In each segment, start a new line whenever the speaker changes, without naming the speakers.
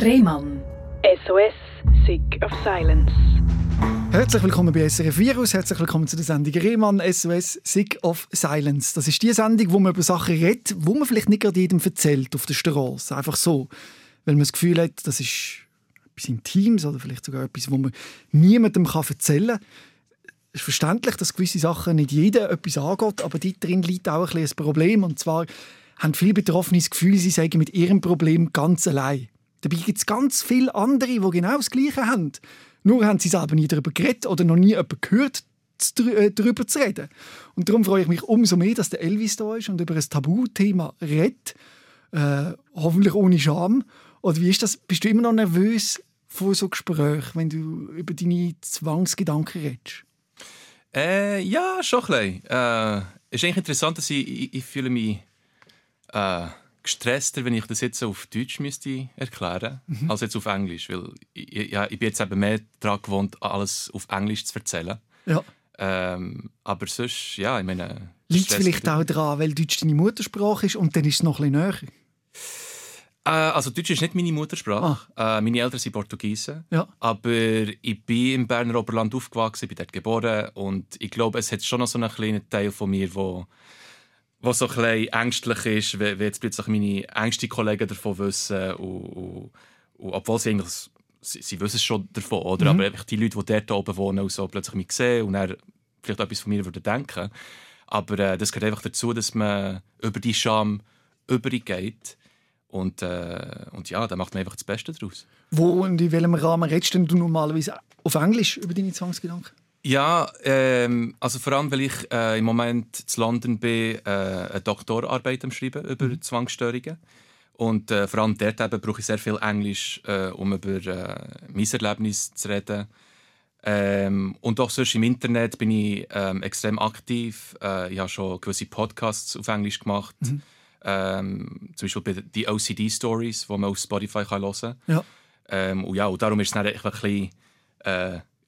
Rehmann.
SOS, Sick of Silence.
Herzlich willkommen bei SRF Virus, herzlich willkommen zu der Sendung Rehmann SOS Sick of Silence. Das ist die Sendung, wo man über Sachen redet, wo man vielleicht nicht gerade jedem erzählt auf der Straße, einfach so, weil man das Gefühl hat, das ist etwas Intimes oder vielleicht sogar etwas, wo man niemandem erzählen kann. Es ist verständlich, dass gewisse Sachen nicht jedem etwas angeht, aber drin liegt auch ein, ein Problem und zwar haben viele Betroffene das Gefühl, sie seien mit ihrem Problem ganz allein. Dabei gibt es ganz viele andere, die genau das Gleiche haben. Nur haben sie selber nie darüber geredet oder noch nie jemanden gehört, äh, darüber zu reden. Und darum freue ich mich umso mehr, dass der Elvis da ist und über ein Tabuthema redet. Äh, hoffentlich ohne Scham. Oder wie ist das? Bist du immer noch nervös vor so Gesprächen, wenn du über deine Zwangsgedanken redest?
Äh, ja, schon ein bisschen. Äh, ist eigentlich interessant, dass ich, ich, ich fühle mich äh, gestresster, wenn ich das jetzt auf Deutsch müsste erklären mhm. als jetzt auf Englisch, weil ich, ja, ich bin jetzt eben mehr daran gewohnt, alles auf Englisch zu erzählen.
Ja.
Ähm, aber sonst, ja, ich meine...
Liegt es vielleicht auch daran, weil Deutsch deine Muttersprache ist und dann ist es noch ein bisschen näher?
Äh, also Deutsch ist nicht meine Muttersprache. Äh, meine Eltern sind Portugiesen.
Ja.
Aber ich bin im Berner Oberland aufgewachsen, bin dort geboren und ich glaube, es hat schon noch so einen kleinen Teil von mir, der was so ein ängstlich ist, wenn, jetzt plötzlich meine engsten Kollegen davon wissen. Und, und, und obwohl sie eigentlich, sie, sie wissen schon davon, oder? Mhm. aber die Leute, die dort oben wohnen, und so plötzlich mich sehen und dann vielleicht etwas von mir würden denken. Aber äh, das gehört einfach dazu, dass man über die Scham übergeht. Und, äh, und ja, da macht man einfach das Beste daraus.
Wo und in welchem Rahmen redest du normalerweise auf Englisch über deine Zwangsgedanken?
Ja, ähm, also vor allem, weil ich äh, im Moment zu London bin, äh, eine Doktorarbeit am Schreiben über mhm. Zwangsstörungen. Und äh, vor allem dort eben brauche ich sehr viel Englisch, äh, um über äh, mein Erlebnis zu reden. Ähm, und auch sonst im Internet bin ich ähm, extrem aktiv. Äh, ich habe schon gewisse Podcasts auf Englisch gemacht. Mhm. Ähm, zum Beispiel bei die OCD Stories, die man auf Spotify kann hören kann.
Ja.
Ähm, und ja, und darum ist es dann ein bisschen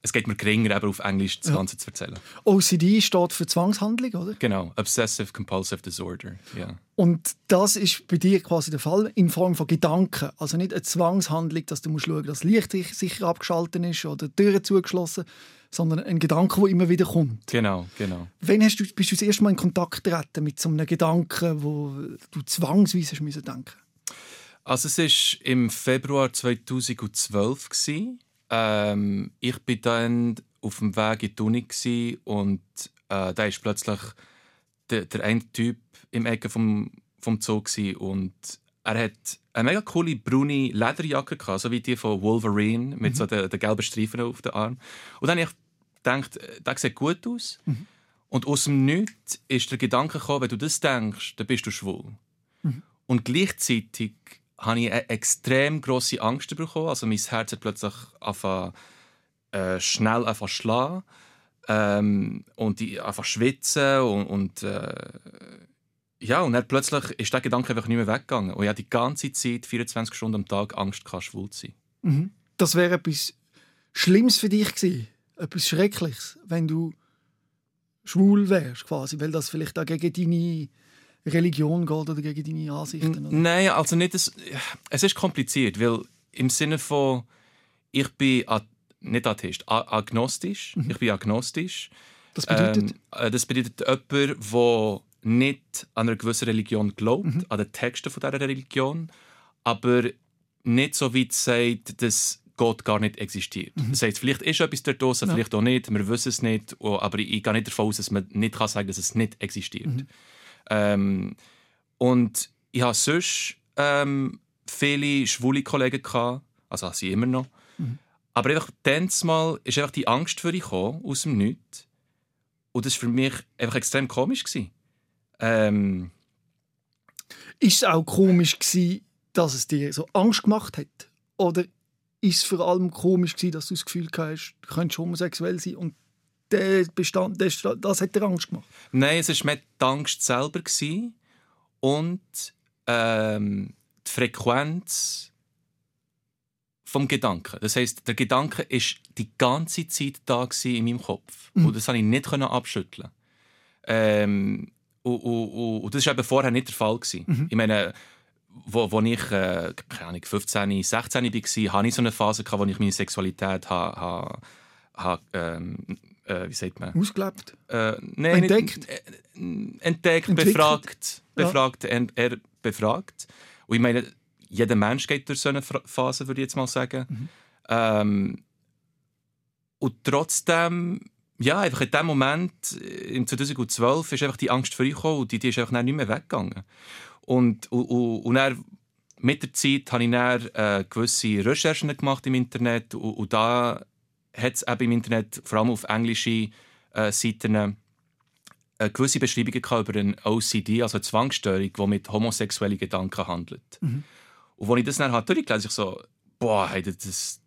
es geht mir geringer, aber auf Englisch das Ganze zu erzählen.
OCD steht für Zwangshandlung, oder?
Genau, Obsessive Compulsive Disorder. Yeah.
Und das ist bei dir quasi der Fall in Form von Gedanken. Also nicht eine Zwangshandlung, dass du musst schauen dass das Licht sicher abgeschaltet ist oder die Türen zugeschlossen, sondern ein Gedanke, der immer wieder kommt.
Genau, genau.
Wann hast du, bist du das erste Mal in Kontakt getreten mit so einem Gedanken, wo du zwangsweise denken
Also es war im Februar 2012. Gewesen. Ähm, ich bin dann auf dem Weg in die Uni und äh, da ist plötzlich der, der eine Typ im Ecke vom, vom Zoo und er hat eine mega coole braune Lederjacke gehabt, so wie die von Wolverine mit mhm. so den, den gelben Streifen auf dem Arm. Und dann habe ich gedacht, das sieht gut aus. Mhm. Und aus dem Nichts ist der Gedanke gekommen, wenn du das denkst, dann bist du schwul. Mhm. Und gleichzeitig habe ich eine extrem grosse Angst bekommen. Also mein Herz hat plötzlich angefangen, äh, schnell einfach schlagen ähm, und ich einfach schwitzen und, und äh, ja und dann plötzlich ist der Gedanke einfach nicht mehr weggegangen und ich hatte die ganze Zeit 24 Stunden am Tag Angst gehabt, schwul zu sein.
Mhm. Das wäre etwas Schlimmes für dich gewesen, etwas Schreckliches, wenn du schwul wärst quasi, weil das vielleicht auch gegen deine Religion geht oder gegen deine Ansichten? Oder?
Nein, also nicht. Das, es ist kompliziert, weil im Sinne von, ich bin nicht Atheist, agnostisch. Mhm. Ich bin agnostisch.
Das bedeutet?
Ähm, das bedeutet jemand, der nicht an einer gewissen Religion glaubt, mhm. an den Texten von dieser Religion, aber nicht so weit sagt, dass Gott gar nicht existiert. Mhm. Das heißt, vielleicht ist etwas dort draußen, ja. vielleicht auch nicht, wir wissen es nicht, aber ich gehe nicht davon aus, dass man nicht sagen kann, dass es nicht existiert. Mhm. Ähm, und ich hatte sonst ähm, viele schwule Kollegen, gehabt, also habe sie immer noch. Mhm. Aber einfach dann mal ist einfach die Angst für dich aus dem Nichts. Und das war für mich einfach extrem komisch. Ähm,
ist es auch komisch, gewesen, dass es dir so Angst gemacht hat? Oder ist es vor allem komisch, gewesen, dass du das Gefühl hast, du könntest homosexuell sein und der Bestand, der, das hat dir Angst gemacht?
Nein, es war mehr die Angst selber und ähm, die Frequenz vom Gedanken. Das heißt, der Gedanke ist die ganze Zeit da in meinem Kopf mhm. und das konnte ich nicht abschütteln. Ähm, und, und, und, das war eben vorher nicht der Fall. Mhm. Ich meine, wo, wo ich äh, keine Ahnung, 15, 16 war, hatte ich so eine Phase, wo ich meine Sexualität ha, ha, ha, ähm, äh, wie sagt man?
Ausgelebt?
Äh, nein,
entdeckt?
Nicht, äh, entdeckt,
Entwickelt?
befragt.
Ja.
befragt er, er befragt. Und ich meine, jeder Mensch geht durch so eine Phase, würde ich jetzt mal sagen.
Mhm.
Ähm, und trotzdem, ja, einfach in dem Moment, äh, im 2012, ist einfach die Angst vorgekommen und die, die ist einfach nicht mehr weggegangen. Und, und, und, und dann, mit der Zeit habe ich dann äh, gewisse Recherchen gemacht im Internet und, und da hat es eben im Internet, vor allem auf englische äh, Seiten, äh, gewisse Beschreibungen gehabt über eine OCD, also eine Zwangsstörung, die mit homosexuellen Gedanken handelt.
Mhm.
Und als ich das dann halt durchgelesen ich so, boah, hey, das,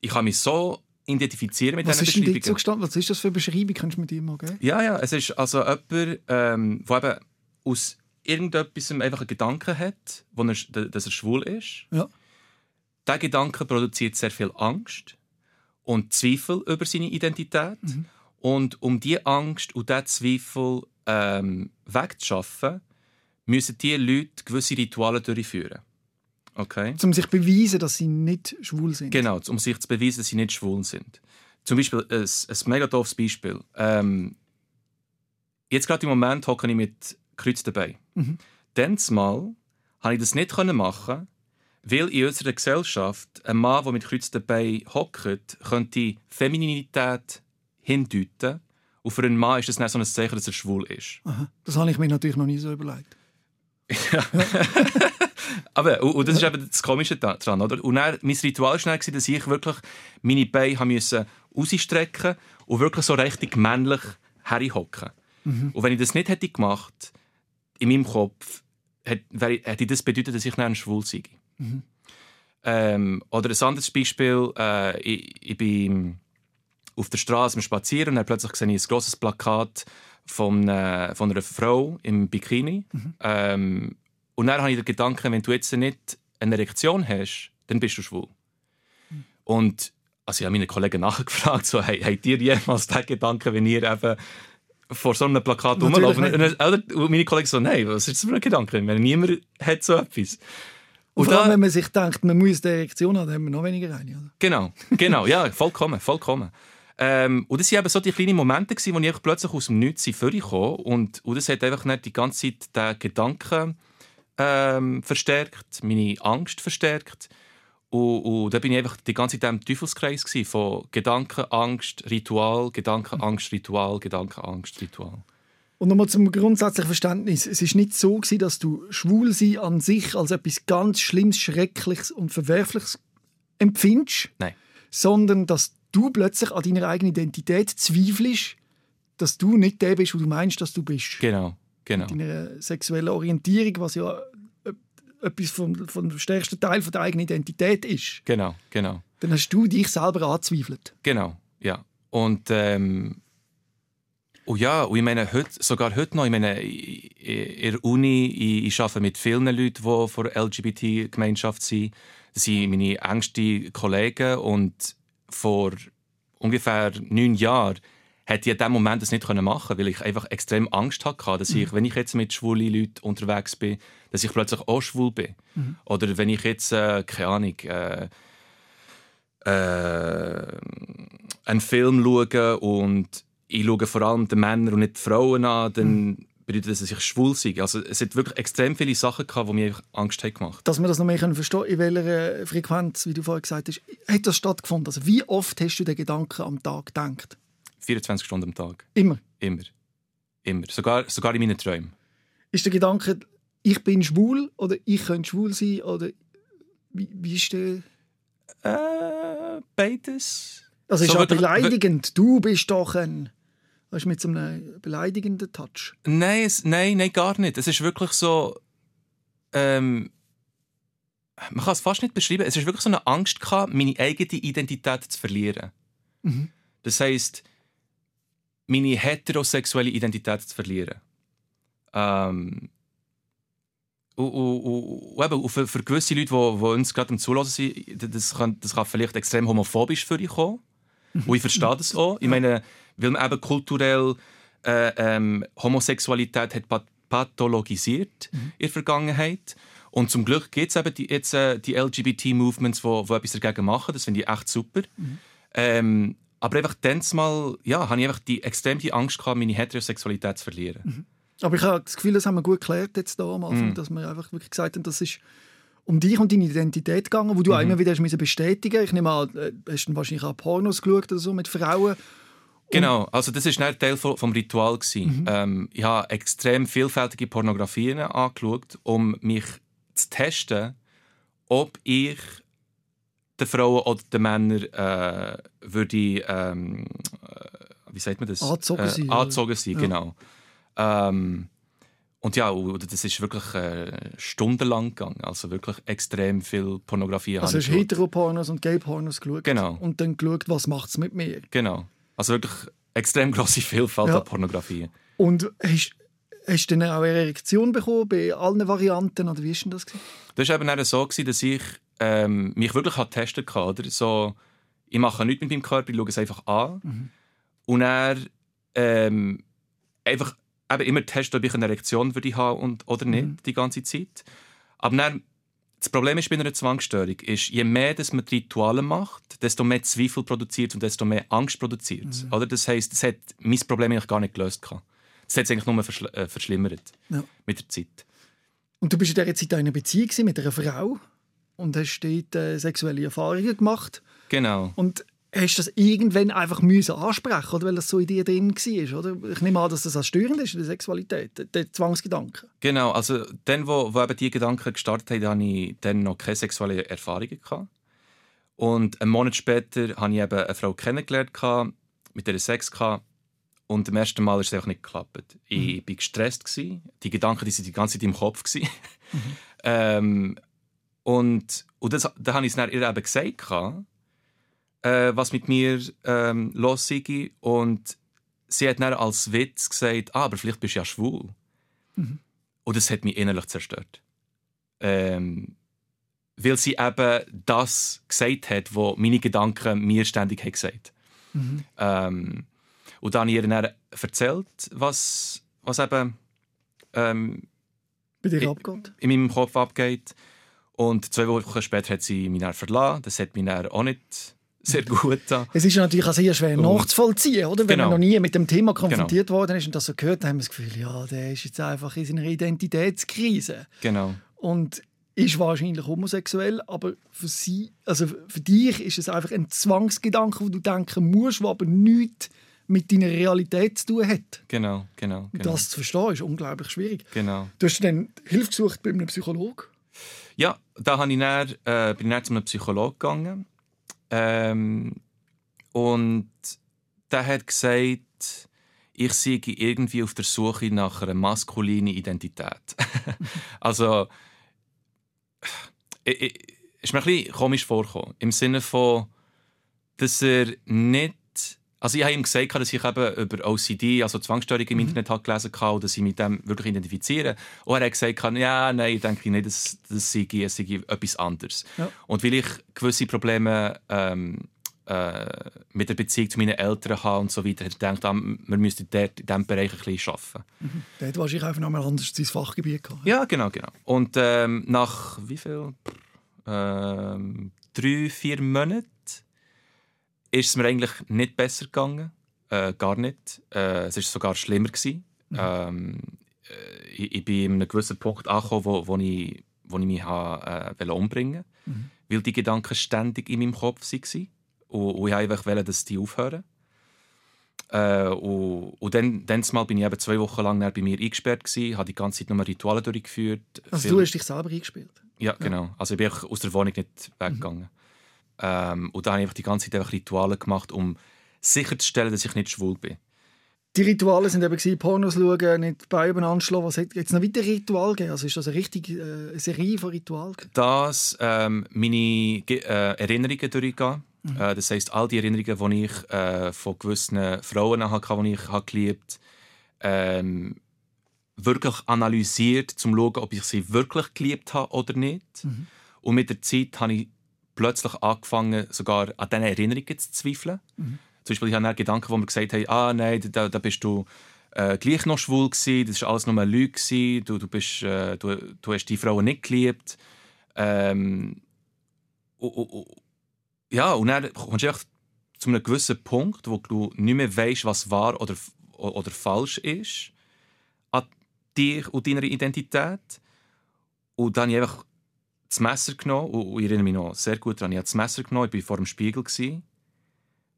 ich kann mich so identifizieren mit
Was
diesen
ist
Beschreibungen.
Was ist das für eine Beschreibung? Kannst du mir die mal geben?
Ja, ja, es ist also jemand, ähm, der eben aus irgendetwas einfach einen Gedanken hat, er, dass er schwul ist.
Ja.
Dieser Gedanke produziert sehr viel Angst und Zweifel über seine Identität. Und um diese Angst und diesen Zweifel ähm, wegzuschaffen, müssen diese Leute gewisse Rituale durchführen. Okay?
Um sich zu beweisen, dass sie nicht schwul sind.
Genau, um sich zu beweisen, dass sie nicht schwul sind. Zum Beispiel ein, ein mega doofes Beispiel. Ähm, jetzt gerade im Moment hocke ich mit Kreuz dabei.
Mhm.
Dann mal konnte ich das nicht machen, weil in unserer Gesellschaft ein Mann, der mit Kreuz dabei hockt, könnte Femininität hindeuten. Und für einen Mann ist das dann so ein Zeichen, dass er schwul ist.
Aha. Das habe ich mir natürlich noch nie so überlegt.
Aber, und, und das ist eben das Komische da- dran, oder? Und dann, mein Ritual war dann, dass ich wirklich meine Beine haben müssen rausstrecken und wirklich so richtig männlich herhocken. Und wenn ich das nicht hätte gemacht, in meinem Kopf, hätte, hätte das bedeutet, dass ich dann schwul sei. Ähm, oder ein anderes Beispiel, äh, ich, ich bin auf der Straße am Spazieren und dann plötzlich sehe ich ein grosses Plakat von, äh, von einer Frau im Bikini. Ähm, und dann habe ich den Gedanken, wenn du jetzt nicht eine Erektion hast, dann bist du schwul. Und also ich habe meine Kollegen nachgefragt, so, hey, habt ihr jemals den Gedanken, wenn ihr eben vor so einem Plakat rumlaufen? Und meine Kollegen so, nein, was ist das für ein Gedanke? Wenn niemand hat so etwas.
Und vor allem, wenn man sich denkt, man muss eine Erektion haben, dann haben wir noch weniger eine. Oder?
Genau, genau, ja, vollkommen, vollkommen. Ähm, und das waren eben so die kleinen Momente, gewesen, wo ich plötzlich aus dem Nichts vorgekommen und, und das hat einfach nicht die ganze Zeit den Gedanken ähm, verstärkt, meine Angst verstärkt. Und, und da bin ich einfach die ganze Zeit im Teufelskreis gewesen, von Gedanken, Angst, Ritual, Gedanken, Angst, Ritual, Gedanken, Angst, Ritual.
Und nochmal zum grundsätzlichen Verständnis. Es ist nicht so, gewesen, dass du schwul sein an sich als etwas ganz Schlimmes, Schreckliches und Verwerfliches empfindest,
Nein.
sondern dass du plötzlich an deiner eigenen Identität zweifelst, dass du nicht der bist, wo du meinst, dass du bist.
Genau, genau.
Deiner sexuellen Orientierung, was ja äh, etwas vom, vom stärksten Teil von der eigenen Identität ist.
Genau, genau.
Dann hast du dich selber angezweifelt.
Genau, ja. Und ähm, oh ja, und ich meine, heute, sogar heute noch, ich meine, in der Uni, ich, ich arbeite mit vielen Leuten, die von der LGBT-Gemeinschaft sind. Das sind meine engsten Kollegen und vor ungefähr neun Jahren hätte ich in diesem Moment das nicht machen können, weil ich einfach extrem Angst hatte, dass ich, wenn ich jetzt mit schwulen Leuten unterwegs bin, dass ich plötzlich auch schwul bin. Oder wenn ich jetzt, äh, keine Ahnung, äh, äh, einen Film schaue und ich schaue vor allem die Männer und nicht die Frauen an, dann bedeutet das, dass ich schwul sei. Also es hat wirklich extrem viele Sachen gehabt, die mir Angst haben gemacht
dass wir das noch mehr können verstehen in welcher Frequenz, wie du vorhin gesagt hast, hat das stattgefunden? Also wie oft hast du den Gedanken am Tag gedacht?
24 Stunden am Tag.
Immer.
Immer. Immer. Sogar, sogar in meinen Träumen.
Ist der Gedanke, ich bin schwul oder ich könnte schwul sein oder wie, wie ist der?
Äh, beides.
Also ist
So
ja beleidigend. Du bist doch ein, weißt, du, mit so einem beleidigenden Touch.
Nein, es, nein, nein, gar nicht. Es ist wirklich so. Ähm, man kann es fast nicht beschreiben. Es ist wirklich so eine Angst gehabt, meine eigene Identität zu verlieren.
Mhm.
Das heisst, meine heterosexuelle Identität zu verlieren. Ähm, und, und, und, eben, für, für gewisse Leute, die, die uns gerade am Zulassen sind, das kann, das kann vielleicht extrem homophobisch für dich kommen. Und ich verstehe das auch. Ich meine, weil man eben kulturell äh, ähm, Homosexualität hat pat pathologisiert mhm. in der Vergangenheit. Und zum Glück gibt es eben die, jetzt äh, die LGBT-Movements, die etwas dagegen machen. Das finde ich echt super. Mhm. Ähm, aber einfach dann mal, ja, habe ich einfach die extreme Angst gehabt, meine Heterosexualität zu verlieren. Mhm.
Aber ich habe das Gefühl, das haben wir gut geklärt jetzt da am Anfang, mhm. dass wir einfach wirklich gesagt haben, das ist um dich und deine Identität gegangen, wo du mhm. immer wieder hast bestätigen Ich nehme an, äh, hast du wahrscheinlich auch Pornos geschaut oder so mit Frauen.
Genau, also das war Teil vom Ritual. Mhm. Ähm, ich habe extrem vielfältige Pornografien angeschaut, um mich zu testen, ob ich den Frauen oder den Männern äh, würde, ähm, äh, wie sagt man das?
Angezogen sein. Äh,
angezogen sein, ja. genau. Ähm, und ja, das ist wirklich äh, stundenlang gegangen. Also wirklich extrem viel Pornografie.
Also hast du Heteropornos und Gay-Pornos geschaut?
Genau.
Und dann geschaut, was macht es mit mir?
Genau. Also wirklich extrem große Vielfalt ja. an Pornografie.
Und hast, hast du dann auch eine Erektion bekommen bei allen Varianten? Oder wie war denn das?
Das war eben so, dass ich ähm, mich wirklich testen konnte. So, ich mache nichts mit meinem Körper, ich schaue es einfach an. Mhm. Und er ähm, einfach eben immer testen, ob ich eine Erektion würde haben und, oder nicht, mhm. die ganze Zeit. Aber dann, das Problem ist bei einer Zwangsstörung, ist, je mehr dass man Rituale macht, desto mehr Zweifel produziert und desto mehr Angst produziert. Mhm. Oder? Das heisst, das hat mein Problem eigentlich gar nicht gelöst. Das hat es eigentlich nur verschl äh, verschlimmert ja. mit der Zeit.
Und du bist in dieser Zeit in einer Beziehung mit einer Frau und hast dort äh, sexuelle Erfahrungen gemacht.
Genau.
Und hast du das irgendwann einfach müssen ansprechen oder weil das so in dir drin war, oder? Ich nehme an, dass das als störend ist in der Sexualität, der Zwangsgedanke.
Genau, also dann, wo, wo eben diese Gedanken gestartet haben, hatte ich dann noch keine sexuellen Erfahrungen. Gehabt. Und einen Monat später habe ich eben eine Frau kennengelernt, mit der ich Sex hatte. Und am ersten Mal ist es einfach nicht geklappt. Ich war mhm. gestresst. Die Gedanken die waren die ganze Zeit im Kopf. Mhm. ähm, und und das, da habe ich es ihr eben gesagt, äh, was mit mir ähm, los sei. Und sie hat dann als Witz gesagt, ah, aber vielleicht bist du ja schwul. Mhm. Und das hat mich innerlich zerstört. Ähm, weil sie eben das gesagt hat, was meine Gedanken mir ständig haben gesagt mhm. ähm, Und dann habe ich ihr dann erzählt, was, was eben ähm,
bei dir abgeht.
in meinem Kopf abgeht. Und zwei Wochen später hat sie mich dann verlassen. Das hat mich dann auch nicht sehr gut da.
Es ist natürlich auch sehr schwer nachzuvollziehen, oder? Wenn genau. man noch nie mit dem Thema konfrontiert genau. worden ist und das so gehört, dann haben wir das Gefühl, ja, der ist jetzt einfach in seiner Identitätskrise.
Genau.
Und ist wahrscheinlich homosexuell, aber für sie, also für dich ist es einfach ein Zwangsgedanke, wo du denken musst, der aber nichts mit deiner Realität zu tun hat.
Genau, genau. genau.
Das zu verstehen ist unglaublich schwierig.
Genau.
Du hast dann Hilfe gesucht bei einem Psychologen?
Ja, da bin ich dann, äh, bin ich dann zu einem Psychologen gegangen ähm, und der hat gesagt, ich sei irgendwie auf der Suche nach einer maskulinen Identität. also, ich, ich, ist mir ein bisschen komisch vorgekommen. Im Sinne von, dass er nicht. Also, ich habe ihm gesagt, dass ich eben über OCD, also Zwangsstörungen im mhm. Internet habe gelesen habe, dass ich mit dem wirklich identifiziere. Und er hat gesagt, ja, nein, ich denke nicht, dass das sei, sei etwas anderes. Ja. Und weil ich gewisse Probleme ähm, äh, mit der Beziehung zu meinen Eltern habe und so weiter, hat er gedacht, ah, wir müssten dort in diesem Bereich ein bisschen arbeiten.
Mhm. Der hat wahrscheinlich einfach noch mal anders sein Fachgebiet gehabt.
Ja, genau, genau. Und ähm, nach wie viel? Ähm, drei, vier Monaten ist es mir eigentlich nicht besser gegangen. Äh, gar nicht. Äh, es war sogar schlimmer. Gewesen. Mhm. Ähm, äh, ich, ich bin an einem gewissen Punkt angekommen, wo, wo, ich, wo ich mich habe, äh, umbringen wollte. Mhm. Weil die Gedanken ständig in meinem Kopf waren. Und, und ich wollte dass die aufhören. Äh, und, und dann, dann mal bin ich eben zwei Wochen lang bei mir eingesperrt gewesen, habe die ganze Zeit nur Rituale durchgeführt.
Also du hast dich selber eingesperrt?
Ja, genau. Also ich bin aus der Wohnung nicht weggegangen. Mhm. Ähm, und dann habe ich die ganze Zeit einfach Rituale gemacht, um sicherzustellen, dass ich nicht schwul bin.
Die Rituale sind eben Pornos schauen, nicht Beine anschlagen. Was hat jetzt noch weitere Ritual gegeben? Also ist das eine richtige äh, Serie von Ritualen?
Das ähm, meine äh, Erinnerungen durchgehen. Mhm. Äh, das heisst, all die Erinnerungen, die ich äh, von gewissen Frauen hatte, die ich habe geliebt ähm, wirklich analysiert, um zu schauen, ob ich sie wirklich geliebt habe oder nicht. Mhm. Und mit der Zeit habe ich plötzlich angefangen, sogar an diesen Erinnerungen zu zweifeln. Mhm. Zum Beispiel, ich habe Gedanken, wo mir gesagt haben, ah nein, da, da bist du äh, gleich noch schwul gewesen, das war alles nur eine Lüge, gewesen. du, du, bist, äh, du, du hast die Frauen nicht geliebt. Ähm, und, und, ja, und dann kommst du einfach zu einem gewissen Punkt, wo du nicht mehr weißt, was wahr oder, oder falsch ist an dir und deiner Identität. Und dann habe ich einfach das Messer genommen, und ich erinnere mich noch sehr gut daran, ich habe das Messer genommen, ich war vor dem Spiegel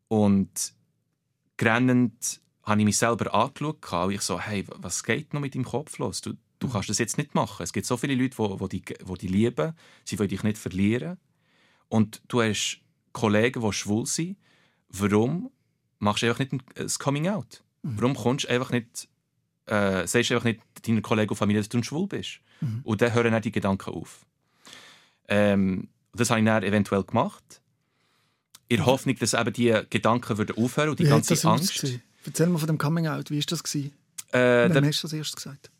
und grennend habe ich mich selber angeschaut und ich so, hey, was geht noch mit deinem Kopf los? Du, du kannst das jetzt nicht machen. Es gibt so viele Leute, die, die, die, die dich lieben, sie wollen dich nicht verlieren. Und du hast Kollegen, die schwul sind. Warum machst du einfach nicht ein Coming-out? Mhm. Warum kommst du einfach nicht, äh, sagst du einfach nicht deiner Kollegen und Familie, dass du schwul bist? Mhm. Und dann hören auch die Gedanken auf. Ähm, das habe ich dann eventuell gemacht. In der Hoffnung, dass eben die Gedanken würden aufhören und die
Wie
ganze Angst.
Erzähl mal von dem Coming-out. Wie war das? Äh, Wem hast du das erst gesagt?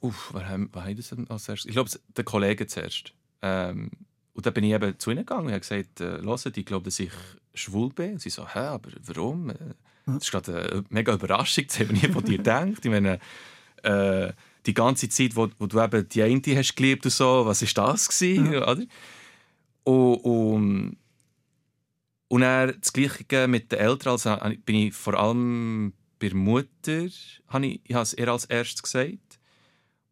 Uff, wer haben, wer haben das als erstes? Ich glaube, der Kollege zuerst. Ähm, und dann bin ich eben zu ihnen gegangen und habe gesagt, äh, hören, ich glaube, dass ich schwul bin. Und sie so, hä, aber warum? Äh, das ist gerade eine mega Überraschung, das habe ich nie von dir gedacht. Ich meine, äh, die ganze Zeit, wo, wo, du eben die eine hast geliebt und so, was war das gewesen, ja. oder? Und, und, und dann das Gleiche mit den Eltern, also bin ich vor allem bei der Mutter, habe ich, ich habe es ihr als erstes gesagt.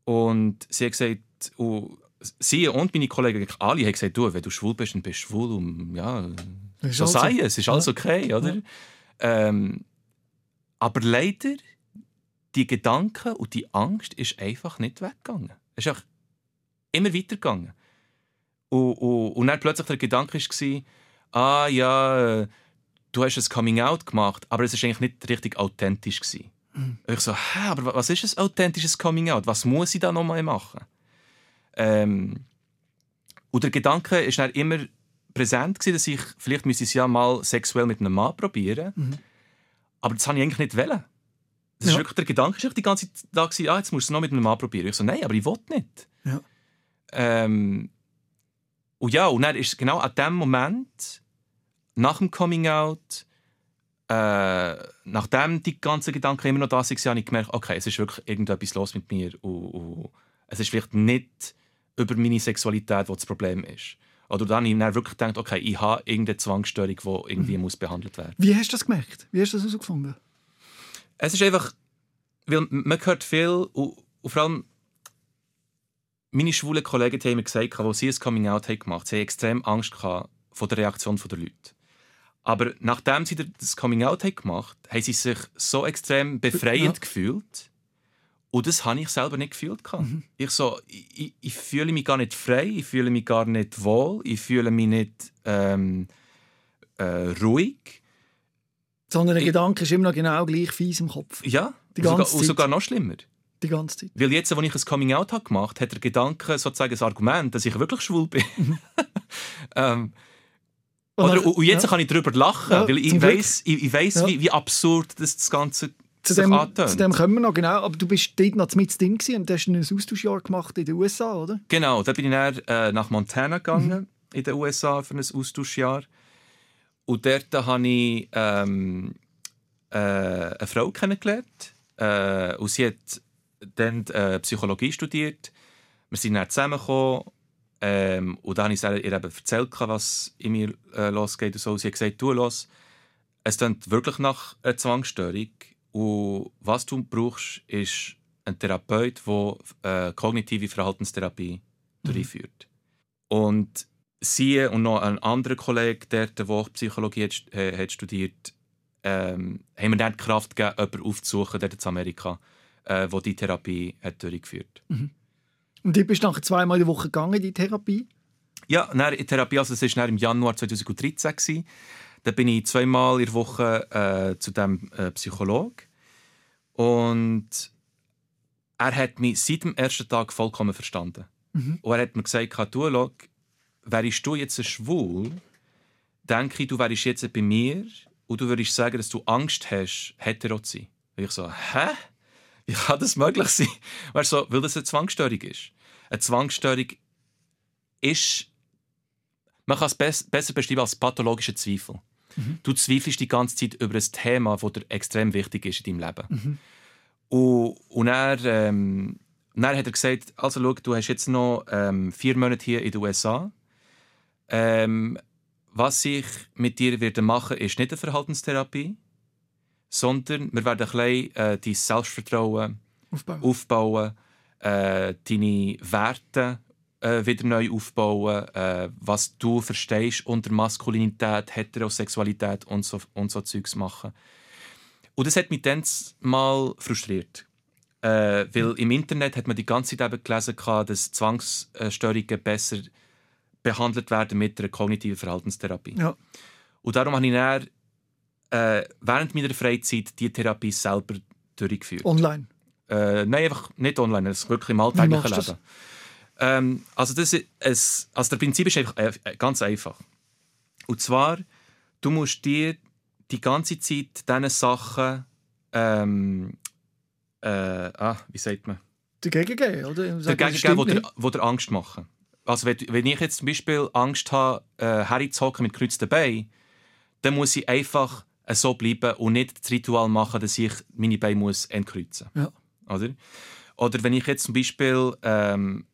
Und sie hat gesagt, und sie und meine Kollegen, alle haben gesagt, du, wenn du schwul bist, dann bist du schwul. Und, ja, so sei es, ist alles okay, oder? Ja. Ähm, aber leider, die Gedanken und die Angst ist einfach nicht weggegangen. Es ist einfach immer weitergegangen. Und, und, und dann plötzlich der Gedanke war, ah ja, du hast ein Coming-out gemacht, aber es war eigentlich nicht richtig authentisch. Mhm. Ich so, hä, aber was ist ein authentisches Coming-out? Was muss ich da nochmal machen? Ähm, und der Gedanke ist dann immer präsent gewesen, dass ich vielleicht müsste es ja mal sexuell mit einem Mann probieren. Mhm. Aber das habe ich eigentlich nicht wollen. Das ja. ist wirklich, der Gedanke war die ganze Zeit da, gewesen, ah, jetzt musst du es noch mit einem Mann probieren. Ich so, nein, aber ich will nicht.
Ja.
Ähm, und ja, und dann ist genau an dem Moment, nach dem Coming Out, äh, nachdem die ganzen Gedanken immer noch da waren, habe ich gemerkt, okay, es ist wirklich irgendetwas los mit mir. Und, und es ist vielleicht nicht über meine Sexualität, wo das Problem ist. Oder dann habe ich dann wirklich gedacht, okay, ich habe irgendeine Zwangsstörung, die irgendwie mhm. muss behandelt werden
Wie hast du das gemerkt? Wie hast du das herausgefunden?
Es ist einfach, weil man hört viel und, und vor allem meine schwulen Kollegen haben mir gesagt, als sie ein Coming-out gemacht haben, sie hatten extrem Angst vor der Reaktion der Leute. Aber nachdem sie das Coming-out gemacht haben, haben sie sich so extrem befreiend ja. gefühlt, und das habe ich selber nicht gefühlt. Mhm. Ich, so, ich, ich, fühle mich gar nicht frei, ich fühle mich gar nicht wohl, ich fühle mich nicht ähm, äh, ruhig.
Sondern der Gedanke ist immer noch genau gleich fies im Kopf.
Ja, die ganze und, sogar, und sogar noch schlimmer.
Die ganze Zeit.
Weil jetzt, als ich ein Coming-out habe gemacht habe, hat der Gedanke sozusagen das Argument, dass ich wirklich schwul bin. Ähm, oder, und jetzt ja. kann ich darüber lachen, ja, weil ich weiß, ich, ich weiss, ja. wie, wie absurd das, das Ganze
zu dem, zu dem kommen wir noch, genau. Aber du bist dort noch mit drin und hast ein Austauschjahr gemacht in den USA, oder?
Genau, da bin ich dann äh, nach Montana gegangen, mhm. in den USA, für ein Austauschjahr. Und dort habe ich ähm, äh, eine Frau kennengelernt. Äh, und sie hat dann äh, Psychologie studiert. Wir sind dann zusammengekommen. Ähm, und dann habe ich ihr eben erzählt, was in mir äh, losgeht. Und so. sie hat gesagt, du, los, es klingt wirklich nach einer Zwangsstörung. Und was du brauchst, ist ein Therapeut, der äh, kognitive Verhaltenstherapie mhm. durchführt. Und sie und noch ein anderer Kollege, der, der Psychologie hat, äh, hat studiert, ähm, haben mir dann die Kraft gegeben, jemanden aufzusuchen, der in Amerika, äh, wo die Therapie hat durchgeführt.
Mhm. Und du bist nachher zweimal in der Woche gegangen in die Therapie?
Ja, in die Therapie, also das war im Januar 2013. Gewesen. Dann bin ich zweimal in der Woche äh, zu dem äh, Psychologen. Und er hat mich seit dem ersten Tag vollkommen verstanden. Mhm. Und er hat mir gesagt, du, schau, wärst du jetzt schwul, denke ich, du wärst jetzt bei mir und du würdest sagen, dass du Angst hast, hetero zu sein. Und ich so, hä? Wie kann das möglich sein? Weißt du, weil das eine Zwangsstörung ist. Eine Zwangsstörung ist, man kann es besser beschreiben als pathologische Zweifel. Mhm. Du zweifelst die ganze Zeit über ein Thema, das dir extrem wichtig ist in deinem Leben. Mhm. Und, und dann, ähm, dann hat er gesagt, also schau, du hast jetzt noch ähm, vier Monate hier in den USA. Ähm, was ich mit dir werde machen, ist nicht eine Verhaltenstherapie, sondern wir werden ein bisschen äh, dein Selbstvertrauen
Aufbauen.
aufbauen, äh, deine Werte äh, wieder neu aufbauen, äh, was du verstehst unter Maskulinität, Heterosexualität und so, und so Zeugs machen. Und das hat mich dann mal frustriert. Äh, weil im Internet hat man die ganze Zeit eben gelesen, dass Zwangsstörungen besser behandelt werden mit einer kognitiven Verhaltenstherapie.
Ja.
Und darum habe ich dann, äh, während meiner Freizeit die Therapie selber durchgeführt.
Online.
Äh, nein, einfach nicht online, das ist wirklich im alltäglichen Leben. Ähm, also, das ist, also der Prinzip ist einfach äh, ganz einfach. Und zwar, du musst dir die ganze Zeit diese Sachen ähm, äh, ah, wie sagt man?
Dagegen gehen, oder?
Dagegen wo dir, wo dir Angst machen. Also wenn, wenn ich jetzt zum Beispiel Angst habe, äh, herzuhocken mit gekreuzten Beinen, dann muss ich einfach so bleiben und nicht das Ritual machen, dass ich meine Beine muss entkreuzen
Ja.
oder? Oder wenn ich jetzt zum Beispiel ähm,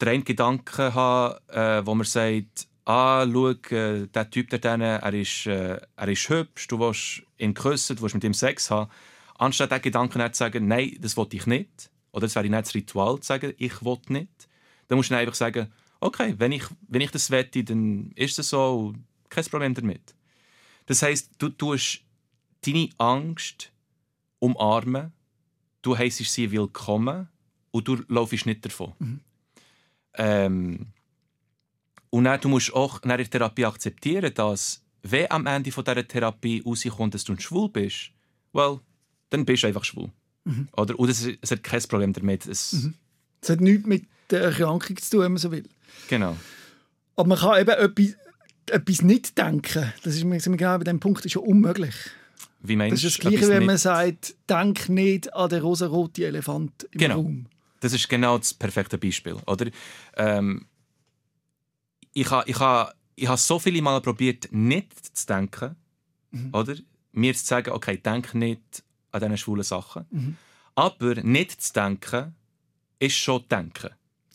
den einen Gedanken habe, äh, wo man sagt, ah, schau, äh, der Typ da drinnen, er ist, äh, er ist hübsch, du willst ihn küssen, du willst mit ihm Sex haben, anstatt diesen Gedanken zu sagen, nein, das will ich nicht, oder das wäre nicht das Ritual, zu sagen, ich will nicht, dann musst du einfach sagen, okay, wenn ich, wenn ich das wette, dann ist es so, kein Problem damit. Das heisst, du tust deine Angst umarmen, du heisst sie willkommen und du laufst nicht davon. Ähm, und dann, du musst auch in der Therapie akzeptieren, dass, wenn am Ende von dieser Therapie rauskommt, dass du schwul bist, well, dann bist du einfach schwul. Oder? Und es, es hat kein Problem damit. Es,
Es hat nichts mit der Erkrankung zu tun, wenn man so will.
Genau.
Aber man kann eben etwas, etwas nicht denken. Das ist mir genau bei dem Punkt ist ja unmöglich.
Wie meinst
Das ist das
du,
Gleiche, wenn man
nicht-
sagt, denk nicht an den rosa-roten Elefant im
Genau.
Raum.
Das ist genau das perfekte Beispiel, oder? Ähm, ich habe ich ha, ich ha so viele Mal probiert, nicht zu denken, oder? Mir zu sagen, okay, denk nicht an diese schwulen Sachen. Aber nicht zu denken, ist schon denken.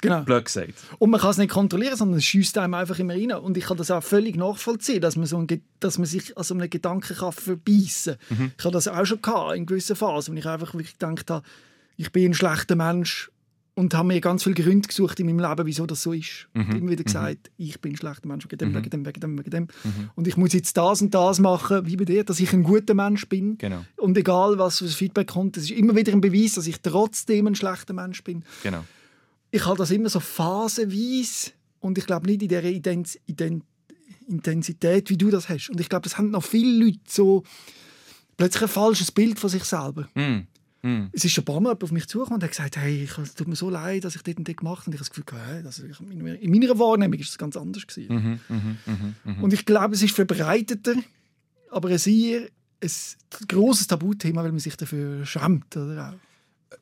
Genau.
Blöd gesagt.
Und man kann es nicht kontrollieren, sondern es schießt einem einfach immer rein. Und ich kann das auch völlig nachvollziehen, dass man, so ein, dass man sich an so einem Gedanken kann verbeissen kann. Ich habe das auch schon gehabt, in gewissen Phasen, wenn ich einfach wirklich gedacht habe, ich bin ein schlechter Mensch und habe mir ganz viele Gründe gesucht in meinem Leben, wieso das so ist. Und immer wieder gesagt, ich bin ein schlechter Mensch, wegen dem, wegen dem, wegen dem, wegen dem. Und ich muss jetzt das und das machen, wie bei dir, dass ich ein guter Mensch bin.
Genau.
Und egal, was für Feedback kommt, es ist immer wieder ein Beweis, dass ich trotzdem ein schlechter Mensch bin
Genau.
Ich habe das immer so phasenweise und ich glaube nicht in der Ident Ident Intensität, wie du das hast. Und ich glaube, das haben noch viele Leute so plötzlich ein falsches Bild von sich selber.
Mm. Mm.
Es ist schon ein paar Mal auf mich zugekommen und hat gesagt, hey, es tut mir so leid, dass ich das und das gemacht habe. Und ich habe das Gefühl, hey, das, in meiner- in meiner Wahrnehmung ist das ganz anders gewesen.
Mhm, mhm, mhm, mhm.
Und ich glaube, es ist verbreiteter, aber ein sehr ein grosses Tabuthema, weil man sich dafür schämt. Oder auch.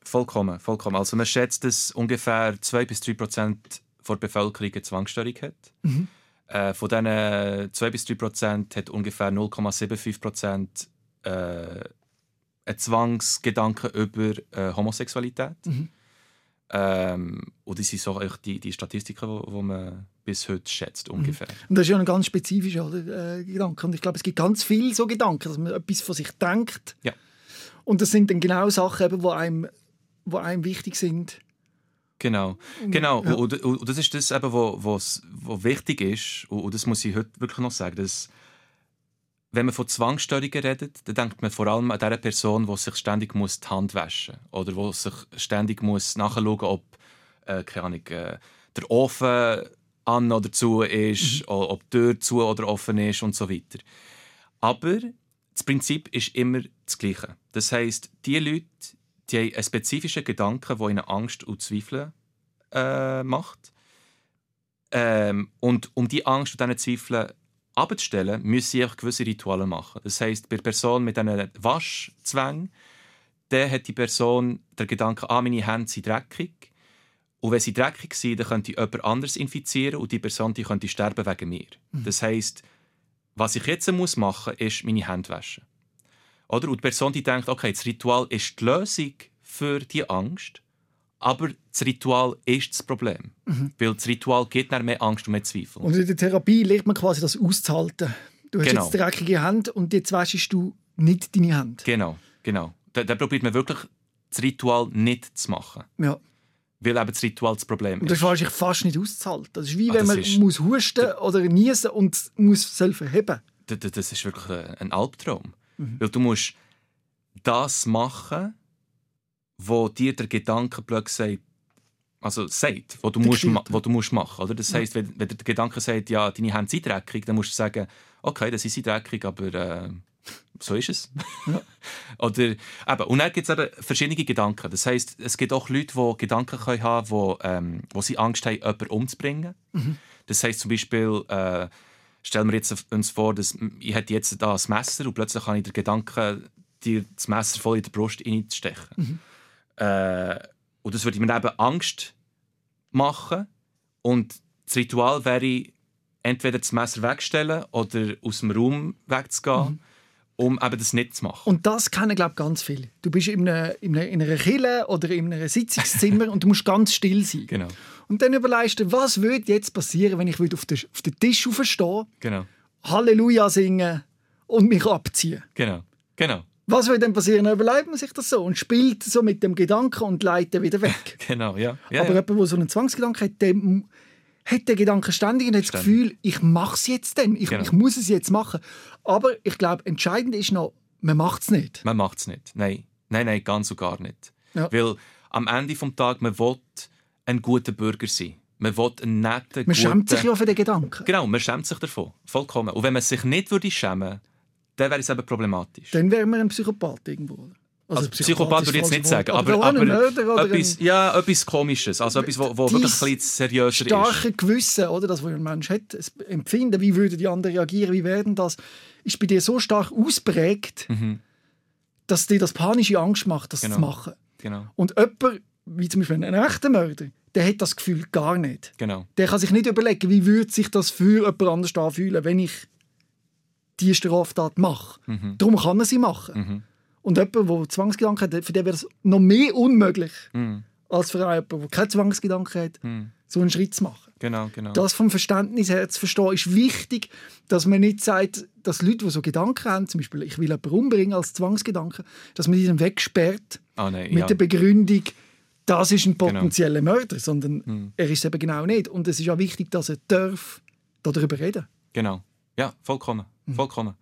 Vollkommen, vollkommen. Also man schätzt, dass ungefähr 2 bis 3 Prozent der Bevölkerung eine Zwangsstörung hat. Äh, von diesen 2 bis 3 Prozent hat ungefähr 0,75 Prozent äh, einen Zwangsgedanken über äh, Homosexualität. Ähm, und das sind so die, die Statistiken, die wo man bis heute schätzt, ungefähr.
Und das ist ja ein ganz spezifischer oder, äh, Gedanke. Und ich glaube, es gibt ganz viele so Gedanken, dass man etwas von sich denkt.
Ja.
Und das sind dann genau Sachen, eben, die einem, wo einem wichtig sind.
Genau, genau.
Ja.
Und, und, und das ist das, eben, wo wichtig ist, und, und das muss ich heute wirklich noch sagen, dass wenn man von Zwangsstörungen redet, dann denkt man vor allem an diese Person, die sich ständig muss die Hand waschen muss. Oder die sich ständig muss nachschauen muss, ob äh, keine Ahnung, äh, der Ofen an oder zu ist, o- ob die Tür zu oder offen ist und so weiter. Aber das Prinzip ist immer das Gleiche. Das heißt, die Leute, die haben einen spezifischen Gedanken, der ihnen Angst und Zweifel äh, macht. Ähm, und um die Angst und diese Zweifel abzustellen, müssen sie auch gewisse Rituale machen. Das heißt, bei der Person mit einem Waschzwang, dann hat die Person den Gedanken, ah, meine Hände sind dreckig. Und wenn sie dreckig sind, dann könnte jemand anderes infizieren und die Person die könnte sterben wegen mir. Das heißt, was ich jetzt muss machen muss, ist meine Hände waschen. Oder? Und die Person die denkt, okay, das Ritual ist die Lösung für die Angst, aber das Ritual ist das Problem. Weil das Ritual gibt dann mehr Angst und mehr Zweifel.
Und in der Therapie lernt man quasi das auszuhalten. Du hast
Genau.
jetzt dreckige Hände und jetzt wäschst du nicht deine Hände.
Genau, genau. Da, da probiert man wirklich, das Ritual nicht zu machen.
Ja.
Weil eben das Ritual das Problem
Und das
ist.
ist wahrscheinlich fast nicht auszuhalten. Das ist wie
Ah,
wenn
das
man
ist-
muss husten oder niesen und muss selber verheben.
D- d- Das ist wirklich ein ein Albtraum.
Mhm.
Weil du musst das machen, wo dir der Gedanke plötzlich sagt, also sagt, wo du, musst,
Diktiert.
ma- wo du musst machen. Oder? Das heisst, wenn, wenn der Gedanke sagt, ja, deine Hände sind dreckig, dann musst du sagen, okay, das sie dreckig, aber äh, so ist es.
Ja.
Oder, eben, und dann gibt es verschiedene Gedanken. Das heisst, es gibt auch Leute, die Gedanken können haben wo, ähm, wo sie Angst haben, jemanden umzubringen. Das heisst zum Beispiel, äh, stellen wir jetzt uns vor, dass ich hätte jetzt da ein Messer und plötzlich habe ich den Gedanken, dir das Messer voll in die Brust reinzustechen. Äh, und das würde mir eben Angst machen. Und das Ritual wäre, entweder das Messer wegstellen oder aus dem Raum wegzugehen, um eben das nicht zu machen.
Und das kennen, glaube ich, ganz viele. Du bist in einer, in einer, in einer Kille oder in einem Sitzungszimmer und du musst ganz still sein.
Genau,
Und dann überlegst du, was würde jetzt passieren, wenn ich auf den, auf den Tisch aufstehen,
genau,
Halleluja singen und mich abziehen.
genau, genau,
Was würde dann passieren? Dann überlegt man sich das so und spielt so mit dem Gedanken und leitet wieder weg.
genau, ja. ja,
Aber
ja.
jemand, der so einen Zwangsgedanken hat, der hat den Gedanken ständig und hat das
Ständig.
Gefühl, ich mache es jetzt dann, ich,
Genau.
ich muss es jetzt machen. Aber ich glaube, entscheidend ist noch, man macht es nicht.
Man macht es nicht. Nein, nein, nein, ganz und gar nicht.
Ja.
Weil am Ende des Tages, man will ein guter Bürger sein. Man will ein netter,
Man schämt sich ja für den Gedanken.
Genau, man schämt sich davon. Vollkommen. Und wenn man sich nicht würde schämen dann wäre es eben problematisch.
Dann wäre man ein Psychopath irgendwo.
Also,
ein
Psychopath würde ich jetzt nicht sagen, aber, aber
oder
etwas, ja, etwas Komisches. Also etwas, wo, wo wirklich ein bisschen seriöser ist.
starke Gewissen, oder, das, was ein Mensch hat, das Empfinden, wie würden die anderen reagieren, wie werden das, ist bei dir so stark ausprägt, dass dir das panische Angst macht, das
Mhm. Genau.
zu machen.
Genau,
Und jemand, wie zum Beispiel ein echter Mörder, der hat das Gefühl gar nicht.
genau.
Der kann sich nicht überlegen, wie würde sich das für jemand anders anfühlen, wenn ich diese Straftat mache.
Mhm.
Darum kann er sie machen. Und jemand, der Zwangsgedanken hat, für den wäre das noch mehr unmöglich,
Mhm.
als für jemanden, der keinen Zwangsgedanken hat, so einen Schritt zu machen.
Genau, genau.
Das vom Verständnis her zu verstehen, ist wichtig, dass man nicht sagt, dass Leute, die so Gedanken haben, zum Beispiel, ich will jemanden umbringen als Zwangsgedanke, dass man die dann wegsperrt
Ah, nein,
mit
ja.
der Begründung, das ist ein
Genau.
potenzieller Mörder, sondern
Hm.
er ist es eben genau nicht. Und es ist auch wichtig, dass er darf darüber reden
Genau. Ja, vollkommen.
Mhm.
vollkommen.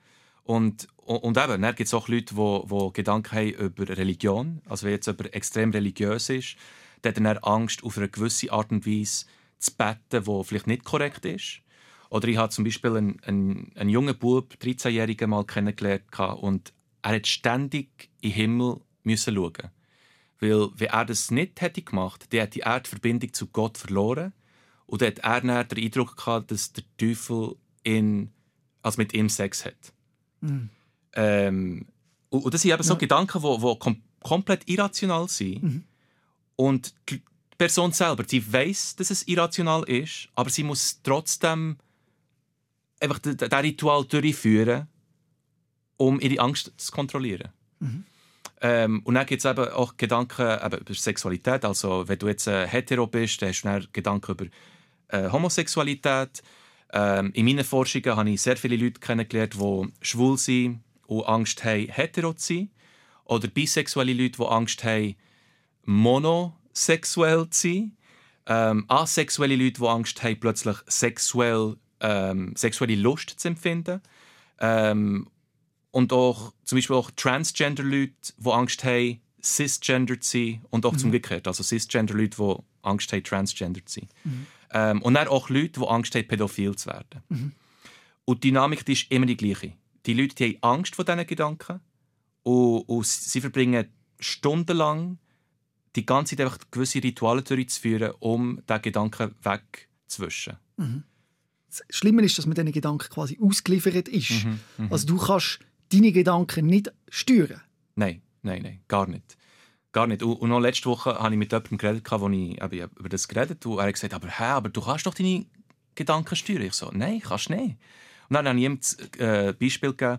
Und, und, eben, dann gibt es auch Leute, die, Gedanken haben über Religion. Also wenn jetzt jemand extrem religiös ist, der hat dann Angst, auf eine gewisse Art und Weise zu beten, die vielleicht nicht korrekt ist. Oder ich habe zum Beispiel einen, einen, einen jungen Bub, 13-Jährigen, mal kennengelernt und er hat ständig in den Himmel müssen schauen. Weil, wenn er das nicht hätte gemacht, dann hätte er die Verbindung zu Gott verloren. Und dann hat er dann den Eindruck gehabt, dass der Teufel ihn, also mit ihm Sex hat. Ähm, und, das sind eben so Gedanken, die, die kom komplett irrational sind. Und die Person selber, sie weiß, dass es irrational ist, aber sie muss trotzdem einfach das Ritual durchführen, um ihre Angst zu kontrollieren. Ähm, und dann gibt es eben auch Gedanken eben über Sexualität. Also, wenn du jetzt äh, hetero bist, dann hast du dann Gedanken über äh, Homosexualität. Ähm, in meinen Forschungen habe ich sehr viele Leute kennengelernt, die schwul sind und Angst haben, hetero zu sein. Oder bisexuelle Leute, die Angst haben, monosexuell zu sein. Ähm, asexuelle Leute, die Angst haben, plötzlich sexuell, ähm, sexuelle Lust zu empfinden. Ähm, und auch zum Beispiel auch Transgender-Leute, die Angst haben, cisgender zu sein. Und auch zum umgekehrt. Also Cisgender-Leute, die Angst haben, transgender zu sein. Ähm, und dann auch Leute, die Angst haben, pädophil zu werden. Und die Dynamik die ist immer die gleiche. Die Leute die haben Angst vor diesen Gedanken und, und sie verbringen stundenlang die ganze Zeit einfach gewisse Rituale durchzuführen, um diesen Gedanken wegzuwischen.
Das Schlimme ist, dass man diesen Gedanken quasi ausgeliefert ist.
Mhm,
Also du kannst deine Gedanken nicht steuern.
Nein, nein, nein, gar nicht. Gar nicht. Und, und noch letzte Woche habe ich mit jemandem geredet, wo ich eben über das geredet habe. Und er hat gesagt, aber, hä, aber du kannst doch deine Gedanken steuern. Ich so, nein, kannst nicht. Dann habe ich ihm das äh, Beispiel gegeben,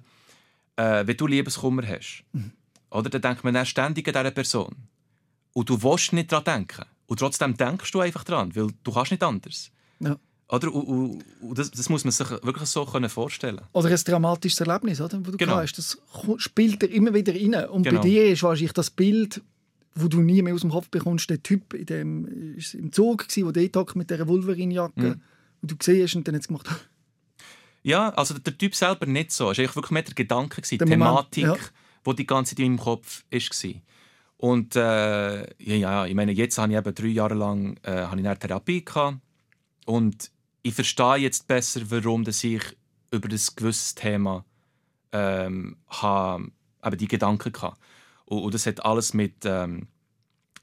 äh, wenn du Liebeskummer hast, mhm. oder, dann denkt man dann ständig an diese Person. Und du willst nicht daran denken. Und trotzdem denkst du einfach daran, weil du kannst nicht anders.
Ja.
Oder? Und, und, und das, das, muss man sich wirklich so können vorstellen
Oder ein dramatisches Erlebnis, oder? wo du
genau.
hast. Das spielt dir immer wieder rein. Und
Genau.
bei dir ist wahrscheinlich das Bild, wo du nie mehr aus dem Kopf bekommst, der Typ in dem, im Zug, der dort hockt mit dieser Wolverine-Jacke,
Mhm.
und du siehst und dann hat es gemacht,
Ja, also der Typ selber nicht so. Es war wirklich mehr der Gedanke, die
Der Moment,
Thematik,
ja.
die die ganze Zeit in meinem Kopf war. Und äh, ja, ja, ich meine, jetzt habe ich eben drei Jahre lang äh, habe ich eine Therapie gehabt. Und ich verstehe jetzt besser, warum dass ich über das gewisses Thema ähm, habe, eben die Gedanken hatte. Und, und das hat alles mit, ähm,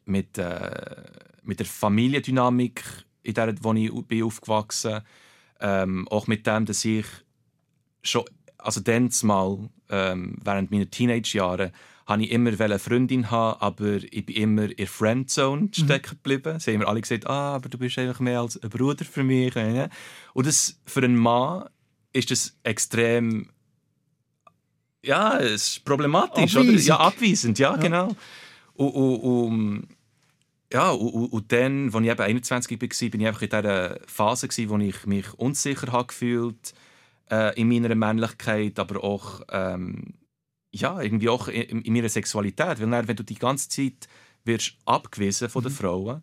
mit, äh, mit der Familiendynamik, in der wo ich bin aufgewachsen ähm, auch mit dem, dass ich schon, also dann mal, ähm, während meiner Teenage-Jahre, habe ich immer eine Freundin haben, aber ich bin immer in der Friendzone stecken geblieben. Sie haben mir alle gesagt, ah, aber du bist eigentlich mehr als ein Bruder für mich. ne? Und das, für einen Mann ist das extrem ja, es ist problematisch, oder?
Abweisend.
Ja, abweisend, ja,
Ja.
genau. Und, und, und, ja, und, und- und dann, als ich eben 21 war, bin ich einfach in dieser Phase, gewesen, wo ich mich unsicher gefühlt äh, in meiner Männlichkeit, aber auch, ähm, ja, irgendwie auch in, in meiner Sexualität. Weil dann, wenn du die ganze Zeit wirst abgewiesen von den Frauen,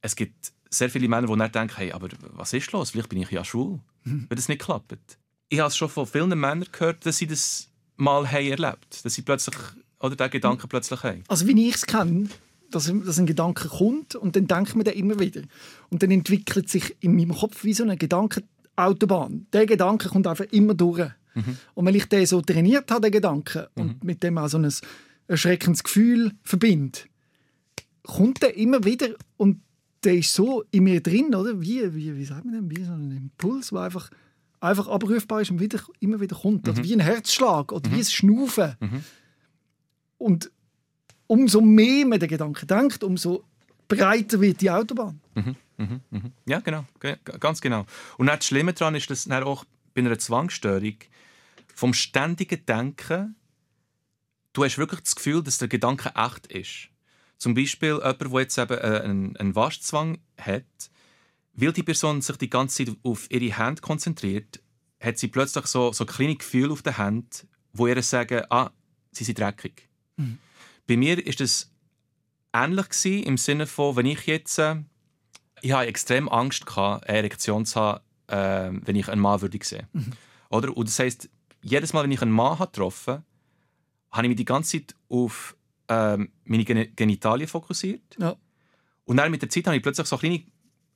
es gibt sehr viele Männer, die dann denken, hey, aber was ist los? Vielleicht bin ich ja schwul, wenn das nicht klappt. Ich habe es schon von vielen Männern gehört, dass sie das mal haben erlebt dass sie plötzlich, oder den Gedanken plötzlich haben.
Also wie ich es kenne, dass, dass ein Gedanke kommt und dann denkt man den immer wieder. Und dann entwickelt sich in meinem Kopf wie so eine Gedankenautobahn. Der Gedanke kommt einfach immer durch. Und wenn ich den so trainiert habe, den Gedanken, und mit dem auch so ein erschreckendes Gefühl verbinde, kommt der immer wieder und der ist so in mir drin, oder? Wie, wie, wie sagt man denn? Wie so ein Impuls, der einfach, einfach abrufbar ist und wieder, immer wieder kommt. Oder wie ein Herzschlag oder wie ein Schnaufen. Und umso mehr man den Gedanken denkt, umso breiter wird die Autobahn.
Ja, genau, ge- ganz genau. Und das Schlimme daran ist, dass auch bei einer Zwangsstörung vom ständigen Denken, du hast wirklich das Gefühl, dass der Gedanke echt ist. Zum Beispiel jemand, der jetzt eben äh, einen, einen Waschzwang hat, weil die Person sich die ganze Zeit auf ihre Hand konzentriert, hat sie plötzlich so, so kleine Gefühle auf der Hand, wo ihr sagen, ah, sie sind dreckig. Bei mir ist es ähnlich gewesen, im Sinne von, wenn ich jetzt äh, ich hatte extrem Angst, gehabt, eine Erektion zu haben, äh, wenn ich einen Mann würde sehen Oder? Und das heisst, jedes Mal, wenn ich einen Mann habe getroffen habe, ich mich die ganze Zeit auf ähm, meine Gen Genitalien fokussiert.
Ja.
Und dann mit der Zeit habe ich plötzlich so kleine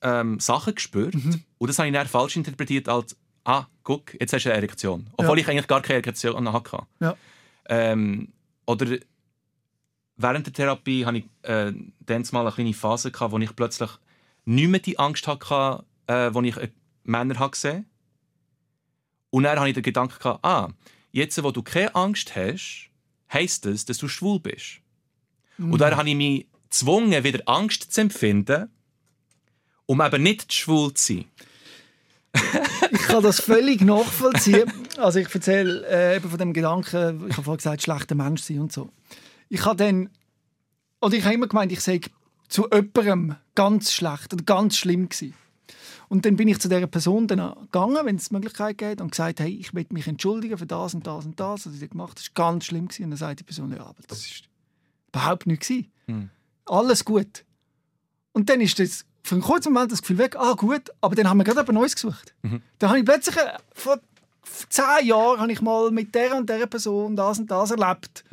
ähm, Sachen gespürt. Und das habe ich dann falsch interpretiert als «Ah, guck, jetzt hast du eine Erektion». Obwohl
Ja.
ich eigentlich gar keine Erektion hatte.
Ja.
Ähm, oder während der Therapie hatte ich äh, dann mal eine kleine Phase, gehabt, wo ich plötzlich nicht mehr die Angst hatte, äh, wo ich äh, Männer habe gesehen Und dann hatte ich den Gedanken, gehabt, ah, jetzt, wo du keine Angst hast, heisst das, dass du schwul bist. Und dann habe ich mich gezwungen, wieder Angst zu empfinden, um eben nicht schwul zu sein.
Ich kann das völlig nachvollziehen. Also ich erzähle äh, eben von dem Gedanken, ich habe vorhin gesagt, schlechter Mensch sein und so. Ich habe dann, oder ich habe immer gemeint, ich sei zu jemandem ganz schlecht oder ganz schlimm gewesen. Und dann bin ich zu dieser Person dann gegangen, wenn es die Möglichkeit gibt, und gesagt, hey, ich möchte mich entschuldigen für das und das und das, was ich gemacht habe. Das war ganz schlimm. Gewesen. Und dann sagt die Person, ja, aber das ist überhaupt nicht gewesen.
Hm.
Alles gut. Und dann ist das für einen kurzen Moment das Gefühl weg, ah gut, aber dann haben wir gerade etwas Neues gesucht. Dann habe ich plötzlich, äh, vor zehn Jahren, habe ich mal mit der und der Person das und das erlebt.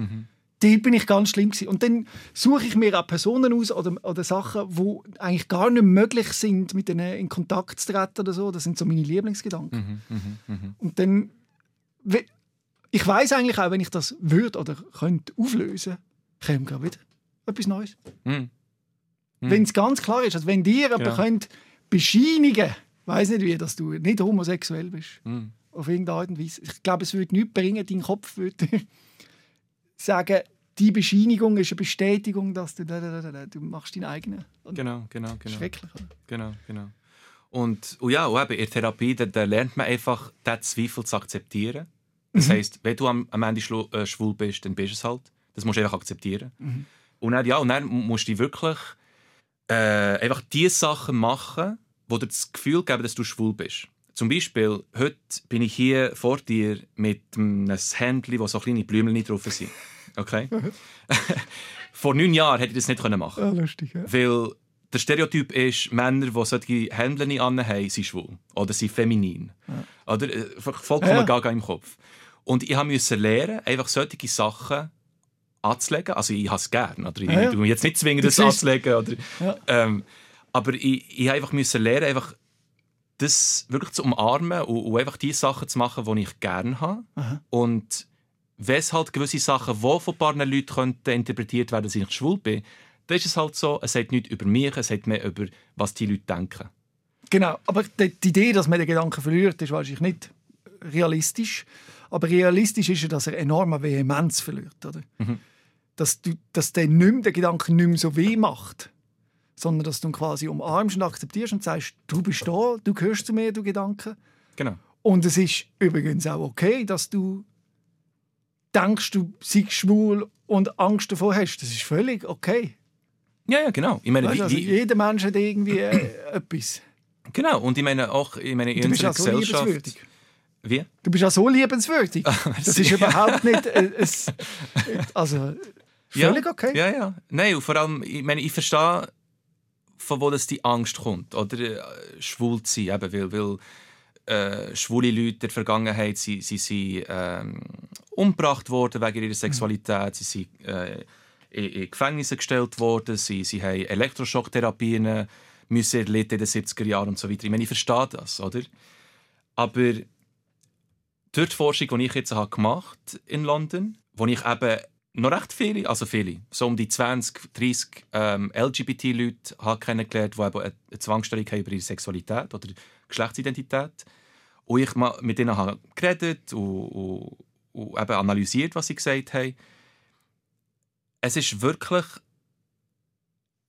Dort bin ich ganz schlimm gewesen. Und dann suche ich mir auch Personen aus oder, oder Sachen, die eigentlich gar nicht möglich sind, mit denen in Kontakt zu treten oder so. Das sind so meine Lieblingsgedanken. Und dann, ich weiß eigentlich auch, wenn ich das würde oder könnte auflösen, käme gerade wieder etwas Neues.
Hm.
Wenn es ganz klar ist, also wenn dir jemand
Genau.
könnt bescheinigen, weiß nicht wie, dass du nicht homosexuell bist,
Hm.
auf irgendeine Art und Weise. Ich glaube, es würde nichts bringen, dein Kopf würde sagen, die Bescheinigung ist eine Bestätigung, dass du, du machst deinen eigenen. Und
Genau, genau, genau.
Schrecklich. Oder?
Genau, genau. Und, und ja, und eben in der Therapie da, da lernt man einfach, diesen Zweifel zu akzeptieren. Das heisst, wenn du am, am Ende äh, schwul bist, dann bist du es halt. Das musst du einfach akzeptieren. Und dann, ja, und dann musst du wirklich äh, einfach die Sachen machen, wo dir das Gefühl geben, dass du schwul bist. Zum Beispiel, heute bin ich hier vor dir mit einem Händchen, wo so kleine Blümchen drauf sind. Okay? vor neun Jahren hätte ich das nicht machen können.
lustig, ja.
Weil der Stereotyp ist, Männer, die solche Hemden anhaben, sind schwul. Oder sind feminin. Oder? Äh, Vollkommen
Ja.
gaga im Kopf. Und ich musste lernen, einfach solche Sachen anzulegen. Also ich habe es gerne. Oder? Ich
Ja, ja.
jetzt nicht zwingen, das
siehst-
anzulegen. Oder?
Ja.
Ähm, aber ich, ich musste einfach müssen lernen, einfach das wirklich zu umarmen und, und einfach die Sachen zu machen, die ich gerne habe. Und wenn es halt gewisse Sachen, die von ein paar Leuten könnten interpretiert werden, dass ich schwul bin, dann ist es halt so, es sagt nichts über mich, es sagt mehr über, was die Leute denken.
Genau, aber die, Idee, dass man den Gedanken verliert, ist wahrscheinlich nicht realistisch. Aber realistisch ist ja, dass er enorme Vehemenz verliert. Oder? Dass, du, dass der, nicht mehr, der Gedanke nicht mehr so weh macht, sondern dass du ihn quasi umarmst und akzeptierst und sagst, du bist da, du gehörst zu mir, du Gedanke.
Genau.
Und es ist übrigens auch okay, dass du denkst, du seist schwul und Angst davor hast. Das ist völlig okay.
Ja, ja, genau. Ich meine,
Weißt,
wie,
also jeder Mensch hat irgendwie äh, etwas.
genau. Und ich meine auch ich meine, in
Du bist
unserer
auch so
Gesellschaft.
liebenswürdig.
Wie?
Du bist auch so liebenswürdig. Das ist überhaupt nicht. Äh, es, also, völlig
ja,
okay.
Ja, ja. Nein, und vor allem, ich meine, ich verstehe, von wo das die Angst kommt, oder äh, schwul zu sein, eben, weil, weil äh, schwule Leute in der Vergangenheit sie, sie sind ähm, umgebracht worden wegen ihrer Sexualität, sie sind äh, in, in Gefängnisse gestellt worden, sie, sie haben Elektroschocktherapien müssen erlitten in den 70er Jahren und so weiter. Ich meine, ich verstehe das, oder? Aber durch die Forschung, die ich jetzt habe gemacht in London, wo ich eben noch recht viele, also viele, so um die 20, 30 ähm, LGBT-Leute kennengelernt, die eben eine Zwangsstörung haben über ihre Sexualität oder Geschlechtsidentität. Und ich mit ihnen habe geredet und, und, und eben analysiert, was sie gesagt haben. Es ist wirklich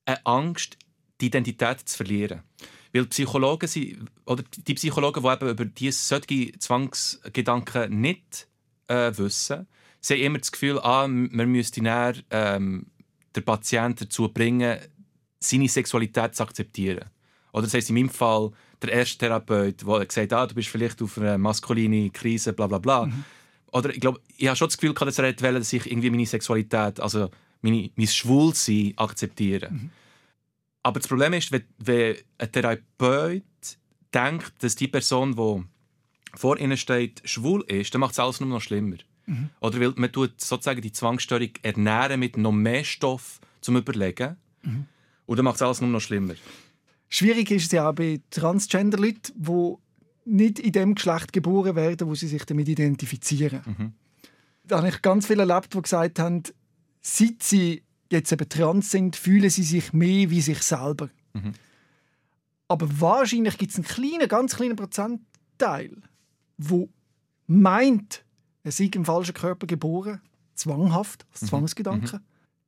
eine Angst, die Identität zu verlieren. Weil Psychologen sind, oder die Psychologen, die eben über diese solche Zwangsgedanken nicht äh, wissen, sie haben immer das Gefühl, ah, man müsste dann, ähm, den Patienten dazu bringen, seine Sexualität zu akzeptieren. Oder das heisst in meinem Fall, der erste Therapeut, der gesagt hat, ah, du bist vielleicht auf einer maskulinen Krise, bla bla bla. Oder ich glaube, ich habe schon das Gefühl, dass er wollen, dass ich irgendwie meine Sexualität, also meine, mein Schwulsein akzeptiere. Aber das Problem ist, wenn, wenn ein Therapeut denkt, dass die Person, die vor ihnen steht, schwul ist, dann macht es alles nur noch schlimmer. Oder weil man tut sozusagen die Zwangsstörung ernähren mit noch mehr Stoff zum Überlegen. Und dann macht es alles nur noch schlimmer.
Schwierig ist es ja auch bei Transgender-Leuten, die nicht in dem Geschlecht geboren werden, wo sie sich damit identifizieren. Da habe ich ganz viele erlebt, die gesagt haben, seit sie jetzt eben trans sind, fühlen sie sich mehr wie sich selber. Aber wahrscheinlich gibt es einen kleinen, ganz kleinen Prozentteil, wo meint, er sei im falschen Körper geboren, zwanghaft, als Zwangsgedanke,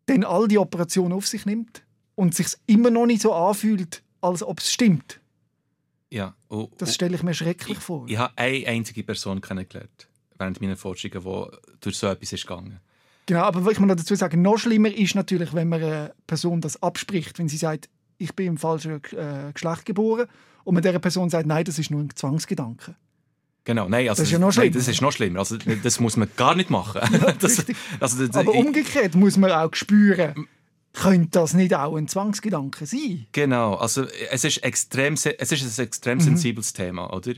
dann all die Operationen auf sich nimmt und sich immer noch nicht so anfühlt, als ob es stimmt.
Ja. Und,
Das stelle ich mir schrecklich vor.
ich habe eine einzige Person kennengelernt während meiner Forschungen, die durch so etwas ist gegangen.
Genau, aber ich muss noch dazu sagen, noch schlimmer ist natürlich, wenn man eine Person das abspricht, wenn sie sagt, ich bin im falschen äh, Geschlecht geboren und man dieser Person sagt, nein, das ist nur ein Zwangsgedanke.
Genau, nein, also,
Das ist ja noch
nein,
schlimmer.
das ist noch schlimmer. Also, das muss man gar nicht machen. das,
richtig.
also, das,
Aber
ich-
umgekehrt muss man auch spüren, könnte das nicht auch ein Zwangsgedanke sein?
Genau, also es ist, extrem, es ist ein extrem sensibles Thema, oder?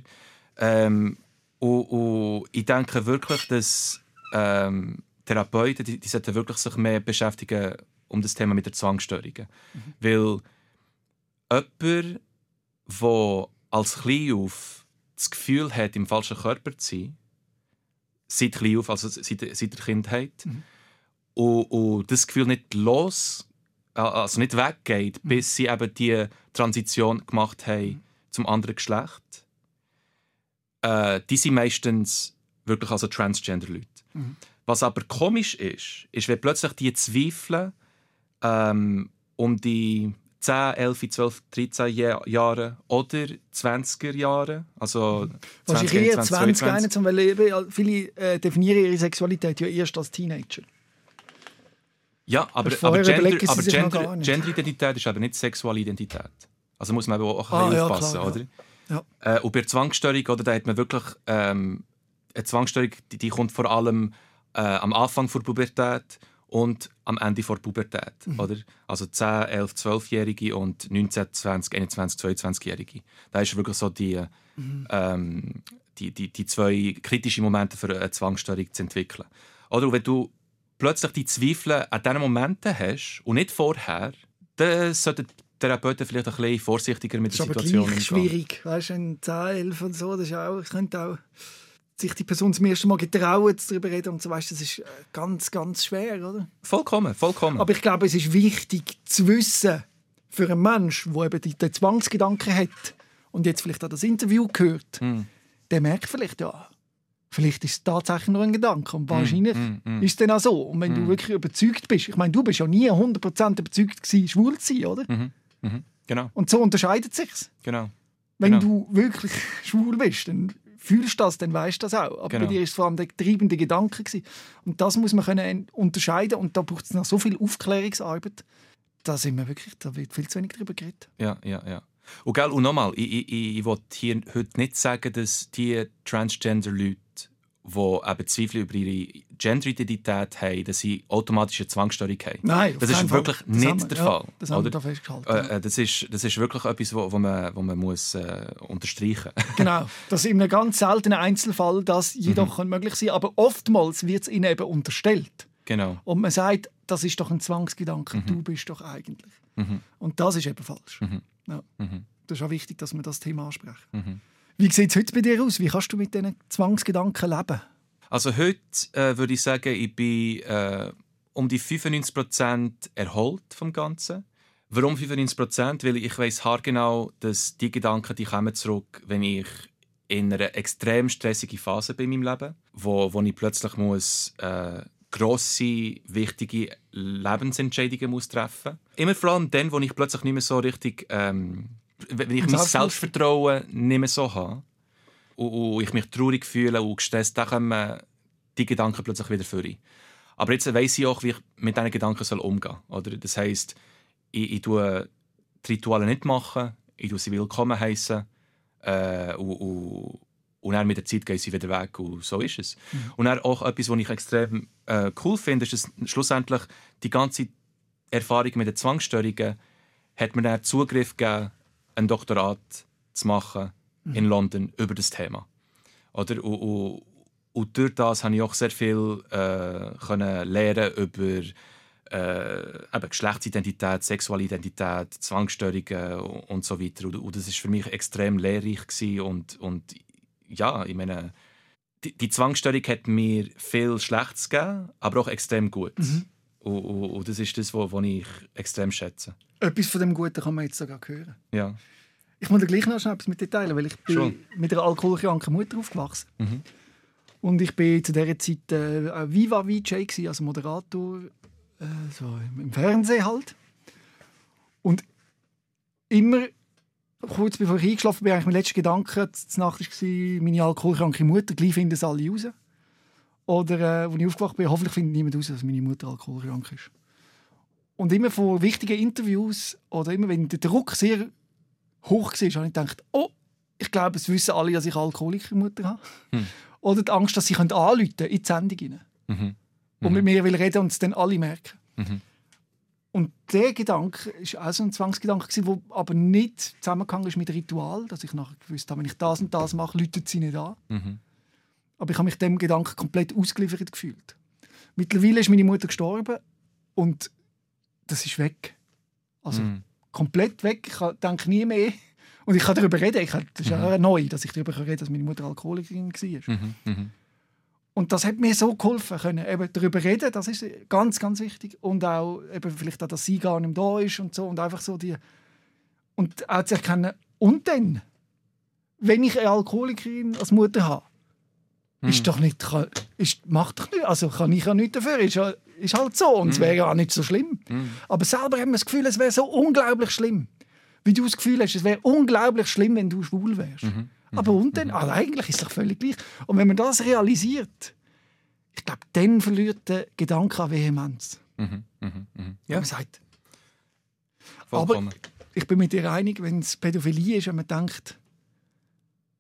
Ähm, und, und ich denke wirklich, dass ähm, Therapeuten, die, die sollten wirklich sich mehr beschäftigen um das Thema mit der Zwangsstörungen. Weil jemand, der als klein auf das Gefühl hat, im falschen Körper zu sein, seit klein auf, also seit, seit der Kindheit, und, und das Gefühl nicht los, also nicht weggeht, bis sie eben die Transition gemacht haben zum anderen Geschlecht. Äh, die sind meistens wirklich also Transgender-Leute. Was aber komisch ist, ist, wenn plötzlich die zweifeln ähm, um die 10, 11, 12, 13 Ja- Jahren oder 20er Jahren. Also
Wahrscheinlich
20,
eher
21,
20,
22.
21, weil viele äh, definieren ihre Sexualität ja erst als Teenager.
Ja, aber,
Aber
Gender, aber Gender. Genderidentität ist aber nicht Sexualidentität. Also muss man eben auch ein
Ah,
bisschen
ja,
aufpassen,
klar, ja.
oder?
Ja.
Äh, und bei der Zwangsstörung, oder, da hat man wirklich ähm, eine Zwangsstörung, die, die kommt vor allem äh, am Anfang der Pubertät und am Ende der Pubertät,
Mhm.
oder? Also 10, 11, 12-Jährige und 19, 20, 21, 22-Jährige. Da ist wirklich so die,
Mhm.
ähm, die, die, die zwei kritischen Momente für eine Zwangsstörung zu entwickeln. Oder Und wenn du plötzlich die Zweifel an diesen Momenten hast und nicht vorher, dann sollten Therapeuten vielleicht ein bisschen vorsichtiger mit
Das
der
ist aber
Situation
gleich
umgehen.
schwierig. Weißt du, ein 10, 11 und so, das ist auch, ich könnte auch sich die Person zum ersten Mal getrauen, darüber reden und so, weißt, das ist äh, ganz, ganz schwer, oder?
Vollkommen, vollkommen.
Aber ich glaube, es ist wichtig zu wissen, für einen Menschen, der eben den Zwangsgedanken hat und jetzt vielleicht auch das Interview gehört,
Mm.
der merkt vielleicht, ja, vielleicht ist es tatsächlich nur ein Gedanke und wahrscheinlich
mm, mm.
ist es dann auch so. Und wenn du wirklich überzeugt bist, ich meine, du bist ja nie 100% überzeugt gewesen, schwul zu sein, oder?
Mhm. Mhm. Genau,
Und so unterscheidet sich's.
genau.
Wenn
Genau.
du wirklich schwul bist, dann fühlst du das, dann weißt du das auch. Aber
Genau.
bei dir ist es vor allem der treibende Gedanke. Gewesen. Und das muss man können unterscheiden und da braucht es noch so viel Aufklärungsarbeit. Da sind wir wirklich, da wird viel zu wenig drüber geredet.
Ja, ja, ja. Und, gell, und nochmal, ich, ich, ich, will hier heute nicht sagen, dass die Transgender-Leute, die eben Zweifel über ihre Genderidentität haben, dass sie automatisch eine Zwangsstörung haben.
Nein,
das ist
Fall.
wirklich
Das
nicht
wir-
der
ja,
Fall.
Das haben wir da festgehalten.
Äh, äh, das, ist, das ist wirklich etwas, wo, wo man, wo man muss, äh, unterstreichen muss.
Genau, das ist in einem ganz seltenen Einzelfall das jedoch
Mhm.
möglich sein aber oftmals wird es ihnen eben unterstellt.
genau.
Und man sagt, das ist doch ein Zwangsgedanke, du bist doch eigentlich.
Mhm.
Und das ist eben falsch. Ja.
Mhm.
Das ist auch wichtig, dass wir das Thema ansprechen.
Mhm.
Wie sieht es heute bei dir aus? Wie kannst du mit diesen Zwangsgedanken leben?
Also heute äh, würde ich sagen, ich bin äh, um die 95% erholt vom Ganzen. Warum 95%? Weil ich weiß haargenau, dass die Gedanken die kommen zurück, wenn ich in einer extrem stressigen Phase bin in meinem Leben, wo, wo ich plötzlich muss, äh, grosse, wichtige Lebensentscheidungen muss treffen Immer vor allem dann, wo ich plötzlich nicht mehr so richtig, ähm, wenn ich mein. Selbstvertrauen nicht mehr so habe und, und ich mich traurig fühle und gestresst, dann kommen die Gedanken plötzlich wieder vor. Aber jetzt weiss ich auch, wie ich mit diesen Gedanken umgehen soll. Oder? Das heisst, ich, ich tue die Rituale nicht machen, ich tue sie willkommen heißen äh, und, und, und dann mit der Zeit gehen sie wieder weg und so ist es. Und dann auch etwas, was ich extrem äh, cool finde, ist, dass schlussendlich die ganze Erfahrung mit den Zwangsstörungen hat mir dann Zugriff gegeben, ein Doktorat zu machen in London über das Thema. Oder? Und, und, und durch das habe ich auch sehr viel äh, können lernen über äh, eben Geschlechtsidentität, Sexualidentität, Zwangsstörungen und, und so weiter. Und, und das ist für mich extrem lehrreich gewesen und, und ja, ich meine, die, die Zwangsstörung hat mir viel Schlechtes gegeben, aber auch extrem gut.
Mhm.
Und, und, und das ist das, was ich extrem schätze.
Etwas von dem Guten kann man jetzt sogar hören.
Ja.
Ich muss dir gleich noch schnell etwas mit teilen, weil ich bin
Schon.
mit einer alkoholkranken Mutter aufgewachsen.
Mhm.
Und ich bin zu dieser Zeit äh, ein Viva VJ, gewesen, also Moderator äh, so im- im Fernsehen halt. Und immer kurz bevor ich eingeschlafen bin, eigentlich mein letzter Gedanke zur Nacht war, meine alkoholkranke Mutter, gleich finden es alle raus. Oder äh, als ich aufgewacht bin, hoffentlich findet niemand raus, dass meine Mutter alkoholkrank ist. Und immer vor wichtigen Interviews oder immer wenn der Druck sehr hoch war, habe ich gedacht, oh, ich glaube, es wissen alle, dass ich Alkoholikermutter habe.
Hm.
Oder die Angst, dass sie anrufen können in die Sendung rein
Mhm.
und mit mir will reden und es dann alle merken.
Mhm.
Und der Gedanke war auch so ein Zwangsgedanke, der aber nicht zusammengehangen ist mit Ritual, dass ich nachher gewusst habe, wenn ich das und das mache, läutet sie nicht an.
Mhm.
Aber ich habe mich dem Gedanken komplett ausgeliefert gefühlt. Mittlerweile ist meine Mutter gestorben und das ist weg. Also
Mhm.
komplett weg. Ich denke nie mehr. Und ich kann darüber reden. Ich, das ist ja neu, dass ich darüber reden kann, dass meine Mutter Alkoholikerin war.
Mhm. Mhm.
Und das hat mir so geholfen, können eben darüber reden, das ist ganz, ganz wichtig. Und auch eben vielleicht auch, dass sie gar nicht da ist und so. Und einfach so die... Und auch zu erkennen, und dann, wenn ich eine Alkoholikerin als Mutter habe,
Mhm.
ist doch nicht... kann- ist, macht doch nicht, also kann ich ja nichts dafür, ist, ist halt so und es wäre ja auch nicht so schlimm. Aber selber haben wir das Gefühl, es wäre so unglaublich schlimm. Wie du das Gefühl hast, es wäre unglaublich schlimm, wenn du schwul wärst. Aber und dann, also eigentlich ist es doch völlig gleich. Und wenn man das realisiert, ich glaube, dann verliert der Gedanke an Vehemenz.
Mhm, mhm, mhm.
Ja. Man sagt,
vollkommen.
ich bin mit dir einig, wenn es Pädophilie ist und man denkt,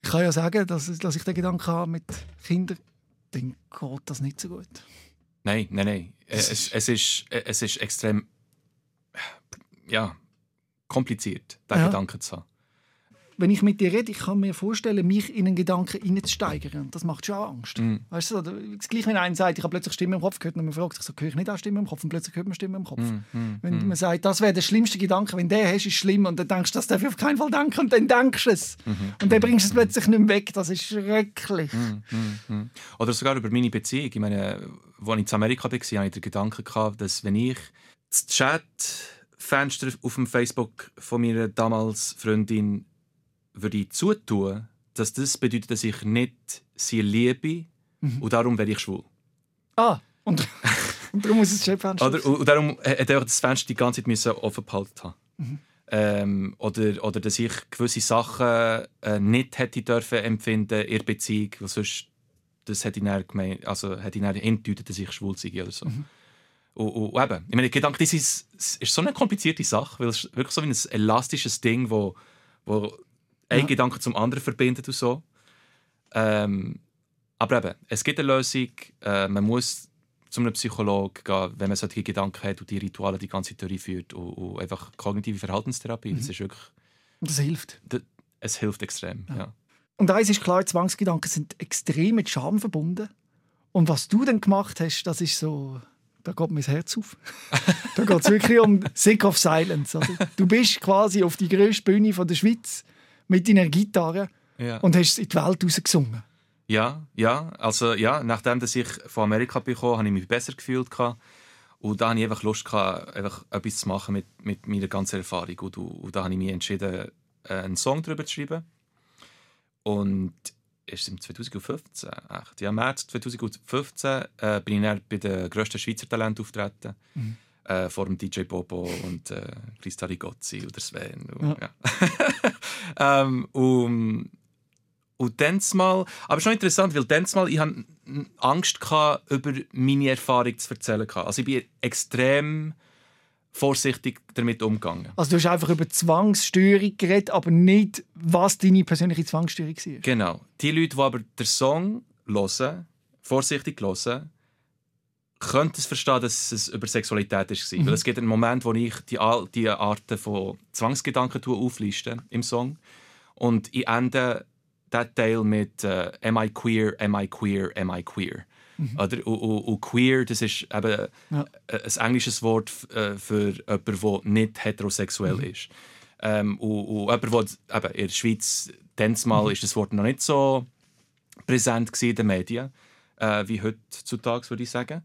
ich kann ja sagen, dass, dass ich den Gedanken habe mit Kindern, dann geht das nicht so gut.
Nein, nein, nein. Es,
ist-
es, ist, es ist extrem ja, kompliziert, diesen
Ja.
Gedanken zu haben.
Wenn ich mit dir rede, ich kann mir vorstellen, mich in einen Gedanken hineinzusteigern. Das macht schon Angst.
Mhm.
Weißt du, das gleich wenn einer sagt, ich habe plötzlich Stimme im Kopf gehört und man fragt sich so, höre ich nicht auch Stimme im Kopf? Und plötzlich hört man Stimme im Kopf.
Mhm.
Wenn man sagt, das wäre der schlimmste Gedanke, wenn der hast, ist schlimm und dann denkst du, das darf ich auf keinen Fall denken und dann denkst du es.
Mhm.
Und dann bringst du es plötzlich nicht mehr weg. Das ist schrecklich.
Mhm. Oder sogar über meine Beziehung. Ich meine, als ich in Amerika war, hatte ich den Gedanken, gehabt, dass wenn ich das Chatfenster auf dem Facebook von meiner damals Freundin würde zutun, dass das bedeutet, dass ich nicht sie liebe und darum wäre ich schwul.
Ah, und, und darum muss es Chefenster
Oder, und darum hätte ich das Fenster die ganze Zeit offen behalten haben. Ähm, oder, oder dass ich gewisse Sachen äh, nicht hätte dürfen empfinden in der Beziehung, weil sonst das hätte ich gemeint, also hätte ich hingedeutet, dass ich schwul sei oder so. Und, und, und eben, ich meine, Gedanke, das ist, ist so eine komplizierte Sache, weil es ist wirklich so wie ein elastisches Ding, wo, wo ein
Ja.
Gedanke zum anderen verbindet und so. Ähm, aber eben, es gibt eine Lösung. Äh, man muss zu einem Psychologen gehen, wenn man solche Gedanken hat und die Rituale die ganze Theorie führt und, und einfach kognitive Verhaltenstherapie. Das ist wirklich,
das hilft.
das, es hilft extrem. Ja.
Und eins ist klar, Zwangsgedanken sind extrem mit Scham verbunden. Und was du dann gemacht hast, das ist so, da geht mir das Herz auf. da geht es wirklich um Sick of Silence. Oder? Du bist quasi auf die grösste Bühne von der Schweiz mit deiner Gitarre
Ja.
und hast es in die Welt rausgesungen.
Ja, ja, also ja, nachdem dass ich von Amerika bekommen, habe ich mich besser gefühlt und da hatte ich einfach Lust gehabt, einfach etwas zu machen mit, mit meiner ganzen Erfahrung und, und da habe ich mich entschieden, äh, einen Song darüber zu schreiben und ist im 2015, echt, ja, März 2015 äh, bin ich dann bei den grössten Schweizer Talenten auftreten. Äh, vor dem DJ Bobo und äh, Christa Rigozzi oder Sven. Und, ja. ähm, und und dann mal, aber es ist noch interessant, weil dann mal, ich hatte Angst, gehabt, über meine Erfahrung zu erzählen. Also ich bin extrem vorsichtig damit umgegangen.
Also du hast einfach über Zwangsstörung geredet, aber nicht, was deine persönliche Zwangsstörung war.
Genau. Die Leute, die aber den Song hören, vorsichtig hören, können es verstehen, dass es über Sexualität war. Weil es gibt einen Moment, wo ich die, all die Arten von Zwangsgedanken aufliste im Song. Und ich ende diesen Teil mit äh, «Am I queer? Am I queer? Am I queer?» Oder? Und, und, und queer, das ist eben
Ja.
äh, ein englisches Wort äh, für jemanden, der nicht heterosexuell ist. Ähm, und, und jemand, der eben in der Schweiz, mal ist das Wort noch nicht so präsent in den Medien, äh, wie heutzutage, würde ich sagen.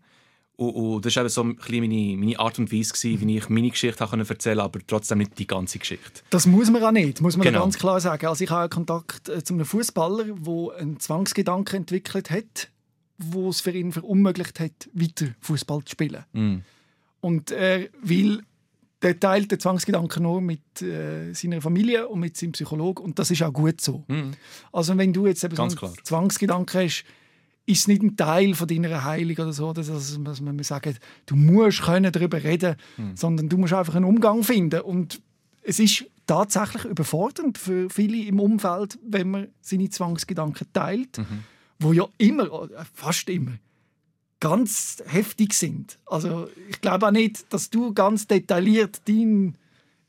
Und, und das war eben so ein bisschen meine, meine Art und Weise, gewesen, wie ich meine Geschichte erzählen konnte, aber trotzdem nicht die ganze Geschichte.
Das muss man auch nicht, muss man
Genau.
ganz klar sagen. Also ich habe Kontakt äh, zu einem Fußballer, der einen Zwangsgedanken entwickelt hat, wo es für ihn verunmöglicht hat, weiter Fußball zu spielen.
Mm.
Und er will, der teilt den Zwangsgedanken nur mit äh, seiner Familie und mit seinem Psychologen und das ist auch gut so.
Mm.
Also wenn du jetzt eben
Ganz
so einen
klar.
Zwangsgedanken hast, ist es nicht ein Teil von deiner Heilung oder so, dass, also, dass man sagt, du musst können darüber reden,
Hm.
sondern du musst einfach einen Umgang finden und es ist tatsächlich überfordernd für viele im Umfeld, wenn man seine Zwangsgedanken teilt,
Mhm.
wo ja immer, äh, fast immer, ganz heftig sind. Also ich glaube auch nicht, dass du ganz detailliert dein,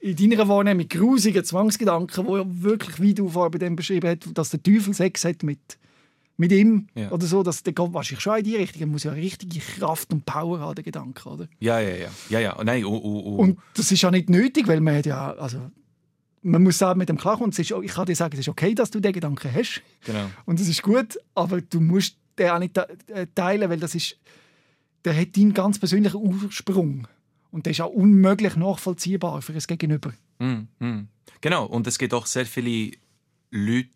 in deiner Wahrnehmung grusige Zwangsgedanken, wo ja wirklich, wie du vorher bei dem beschrieben hast, dass der Teufel Sex hat mit, mit ihm
Ja.
oder so, dass der geht wahrscheinlich schon in die Richtung. Er muss ja richtige Kraft und Power haben, der Gedanke, oder?
Ja, ja, ja. ja, ja. Nein, und, und, und,
Und das ist ja nicht nötig, weil man hat ja, also man muss sagen, mit dem klarkommen. Ist, ich kann dir sagen, es ist okay, dass du den Gedanken hast
genau.
und es ist gut, aber du musst den auch nicht äh, teilen, weil das ist, der hat deinen ganz persönlichen Ursprung und der ist auch unmöglich nachvollziehbar für das Gegenüber.
Mm, mm. Genau, und es gibt auch sehr viele Leute,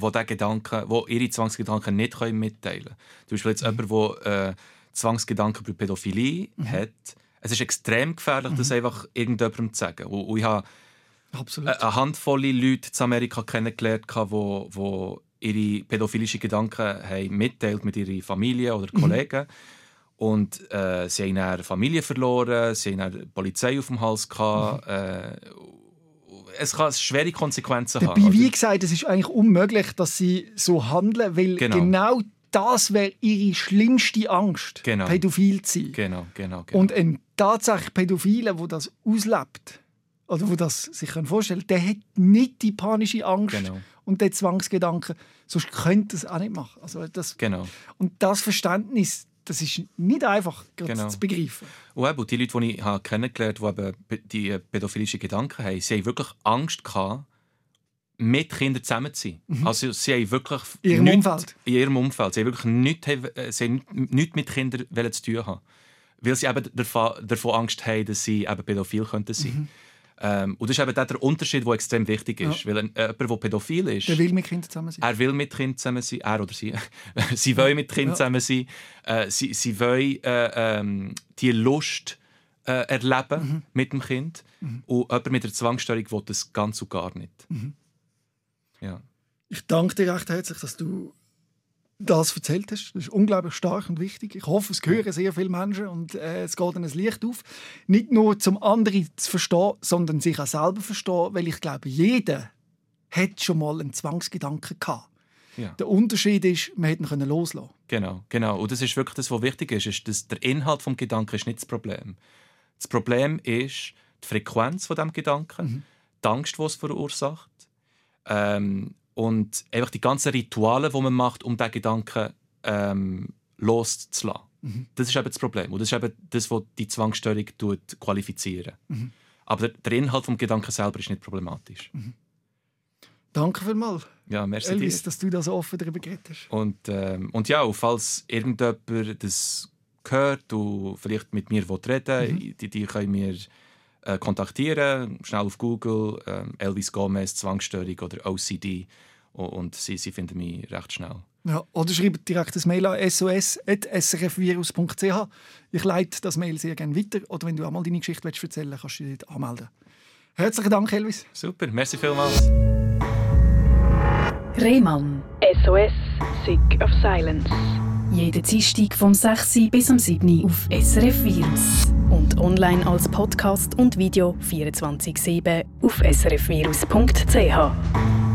wo, der Gedanke, wo ihre Zwangsgedanken nicht können mitteilen können. Zum Beispiel jetzt mhm. jemand, der äh, Zwangsgedanken bei Pädophilie mhm. hat. Es ist extrem gefährlich, mhm. das einfach irgendjemandem zu sagen. Und, und ich habe Absolut. eine Handvoll Leute in Amerika kennengelernt, die wo, wo ihre pädophilischen Gedanken haben mitteilt mit ihrer Familie oder mhm. Kollegen. Und äh, sie haben eine Familie verloren, sie haben eine Polizei auf dem Hals gehabt. Mhm. Äh, es kann schwere Konsequenzen
Dabei,
haben.
Wie gesagt, es ist eigentlich unmöglich, dass sie so handeln, weil genau, genau das wäre ihre schlimmste Angst, genau. pädophil zu sein.
Genau, genau, genau.
Und ein tatsächlich Pädophiler, der das auslebt, oder wo das sich vorstellen der hat nicht die panische Angst genau. und den Zwangsgedanken, sonst könnte er es auch nicht machen. Also das,
genau.
Und das Verständnis, das ist nicht einfach genau. zu begreifen.
Und eben, die Leute, die ich habe kennengelernt habe, die eben die pädophilischen Gedanken haben, sie haben wirklich Angst gehabt, mit Kindern zusammen zu sein. Mhm. Also sie haben wirklich...
In ihrem nichts, Umfeld?
In ihrem Umfeld. Sie haben wirklich nichts, äh, sie haben nichts mit Kindern zu tun haben. Weil sie eben davon, Angst haben, dass sie eben pädophil könnten sein mhm. Ähm, und das ist eben der Unterschied, der extrem wichtig ist. Ja. Weil ein, jemand, der pädophil ist...
Der will mit Kindern zusammen sein.
Er will mit Kindern zusammen sein. Er oder sie. sie wollen mit Kindern ja. zusammen sein. Äh, sie, sie wollen äh, ähm, die Lust äh, erleben mhm. mit dem Kind. Mhm. Und jemand mit der Zwangsstörung will das ganz und gar nicht. Mhm. Ja.
Ich danke dir recht herzlich, dass du das erzählt hast. Das ist unglaublich stark und wichtig. Ich hoffe, es hören sehr viele Menschen und äh, es geht ihnen ein Licht auf. Nicht nur zum anderen zu verstehen, sondern sich auch selber zu verstehen, weil ich glaube, jeder hat schon mal einen Zwangsgedanken gehabt. Ja. Der Unterschied ist, man hätte ihn loslassen
Genau, genau. Und das ist wirklich das, was wichtig ist, ist dass der Inhalt des Gedanken ist nicht das Problem. Das Problem ist die Frequenz von dem Gedanken, mhm. die Angst, die es verursacht ähm, und einfach die ganzen Rituale, die man macht, um diesen Gedanken ähm, loszulassen. Mhm. Das ist eben das Problem. Und das ist eben das, was die Zwangsstörung qualifizieren. Mhm. Aber der, der, Inhalt des Gedanken selber ist nicht problematisch. Mhm.
Danke vielmals.
Ja, merci
Elvis,
dir.
dass du da so offen darüber geredet hast.
Und, ähm, und ja, falls irgendjemand das hört und vielleicht mit mir reden mhm. die, die können mir äh, kontaktieren, schnell auf Google, äh, Elvis Gomez, Zwangsstörung oder OCD und sie, sie finden mich recht schnell.
Ja, oder schreibt direkt ein Mail an sos.srfvirus.ch. Ich leite das Mail sehr gerne weiter. Oder wenn du auch mal deine Geschichte erzählen willst, kannst du dich dort anmelden. Herzlichen Dank, Elvis.
Super, merci vielmals.
Rehmann. SOS, Sick of Silence.
Jeden Dienstag vom 6. bis am 7. auf SRF Virus. Und online als Podcast und Video 24-7 auf srfvirus.ch.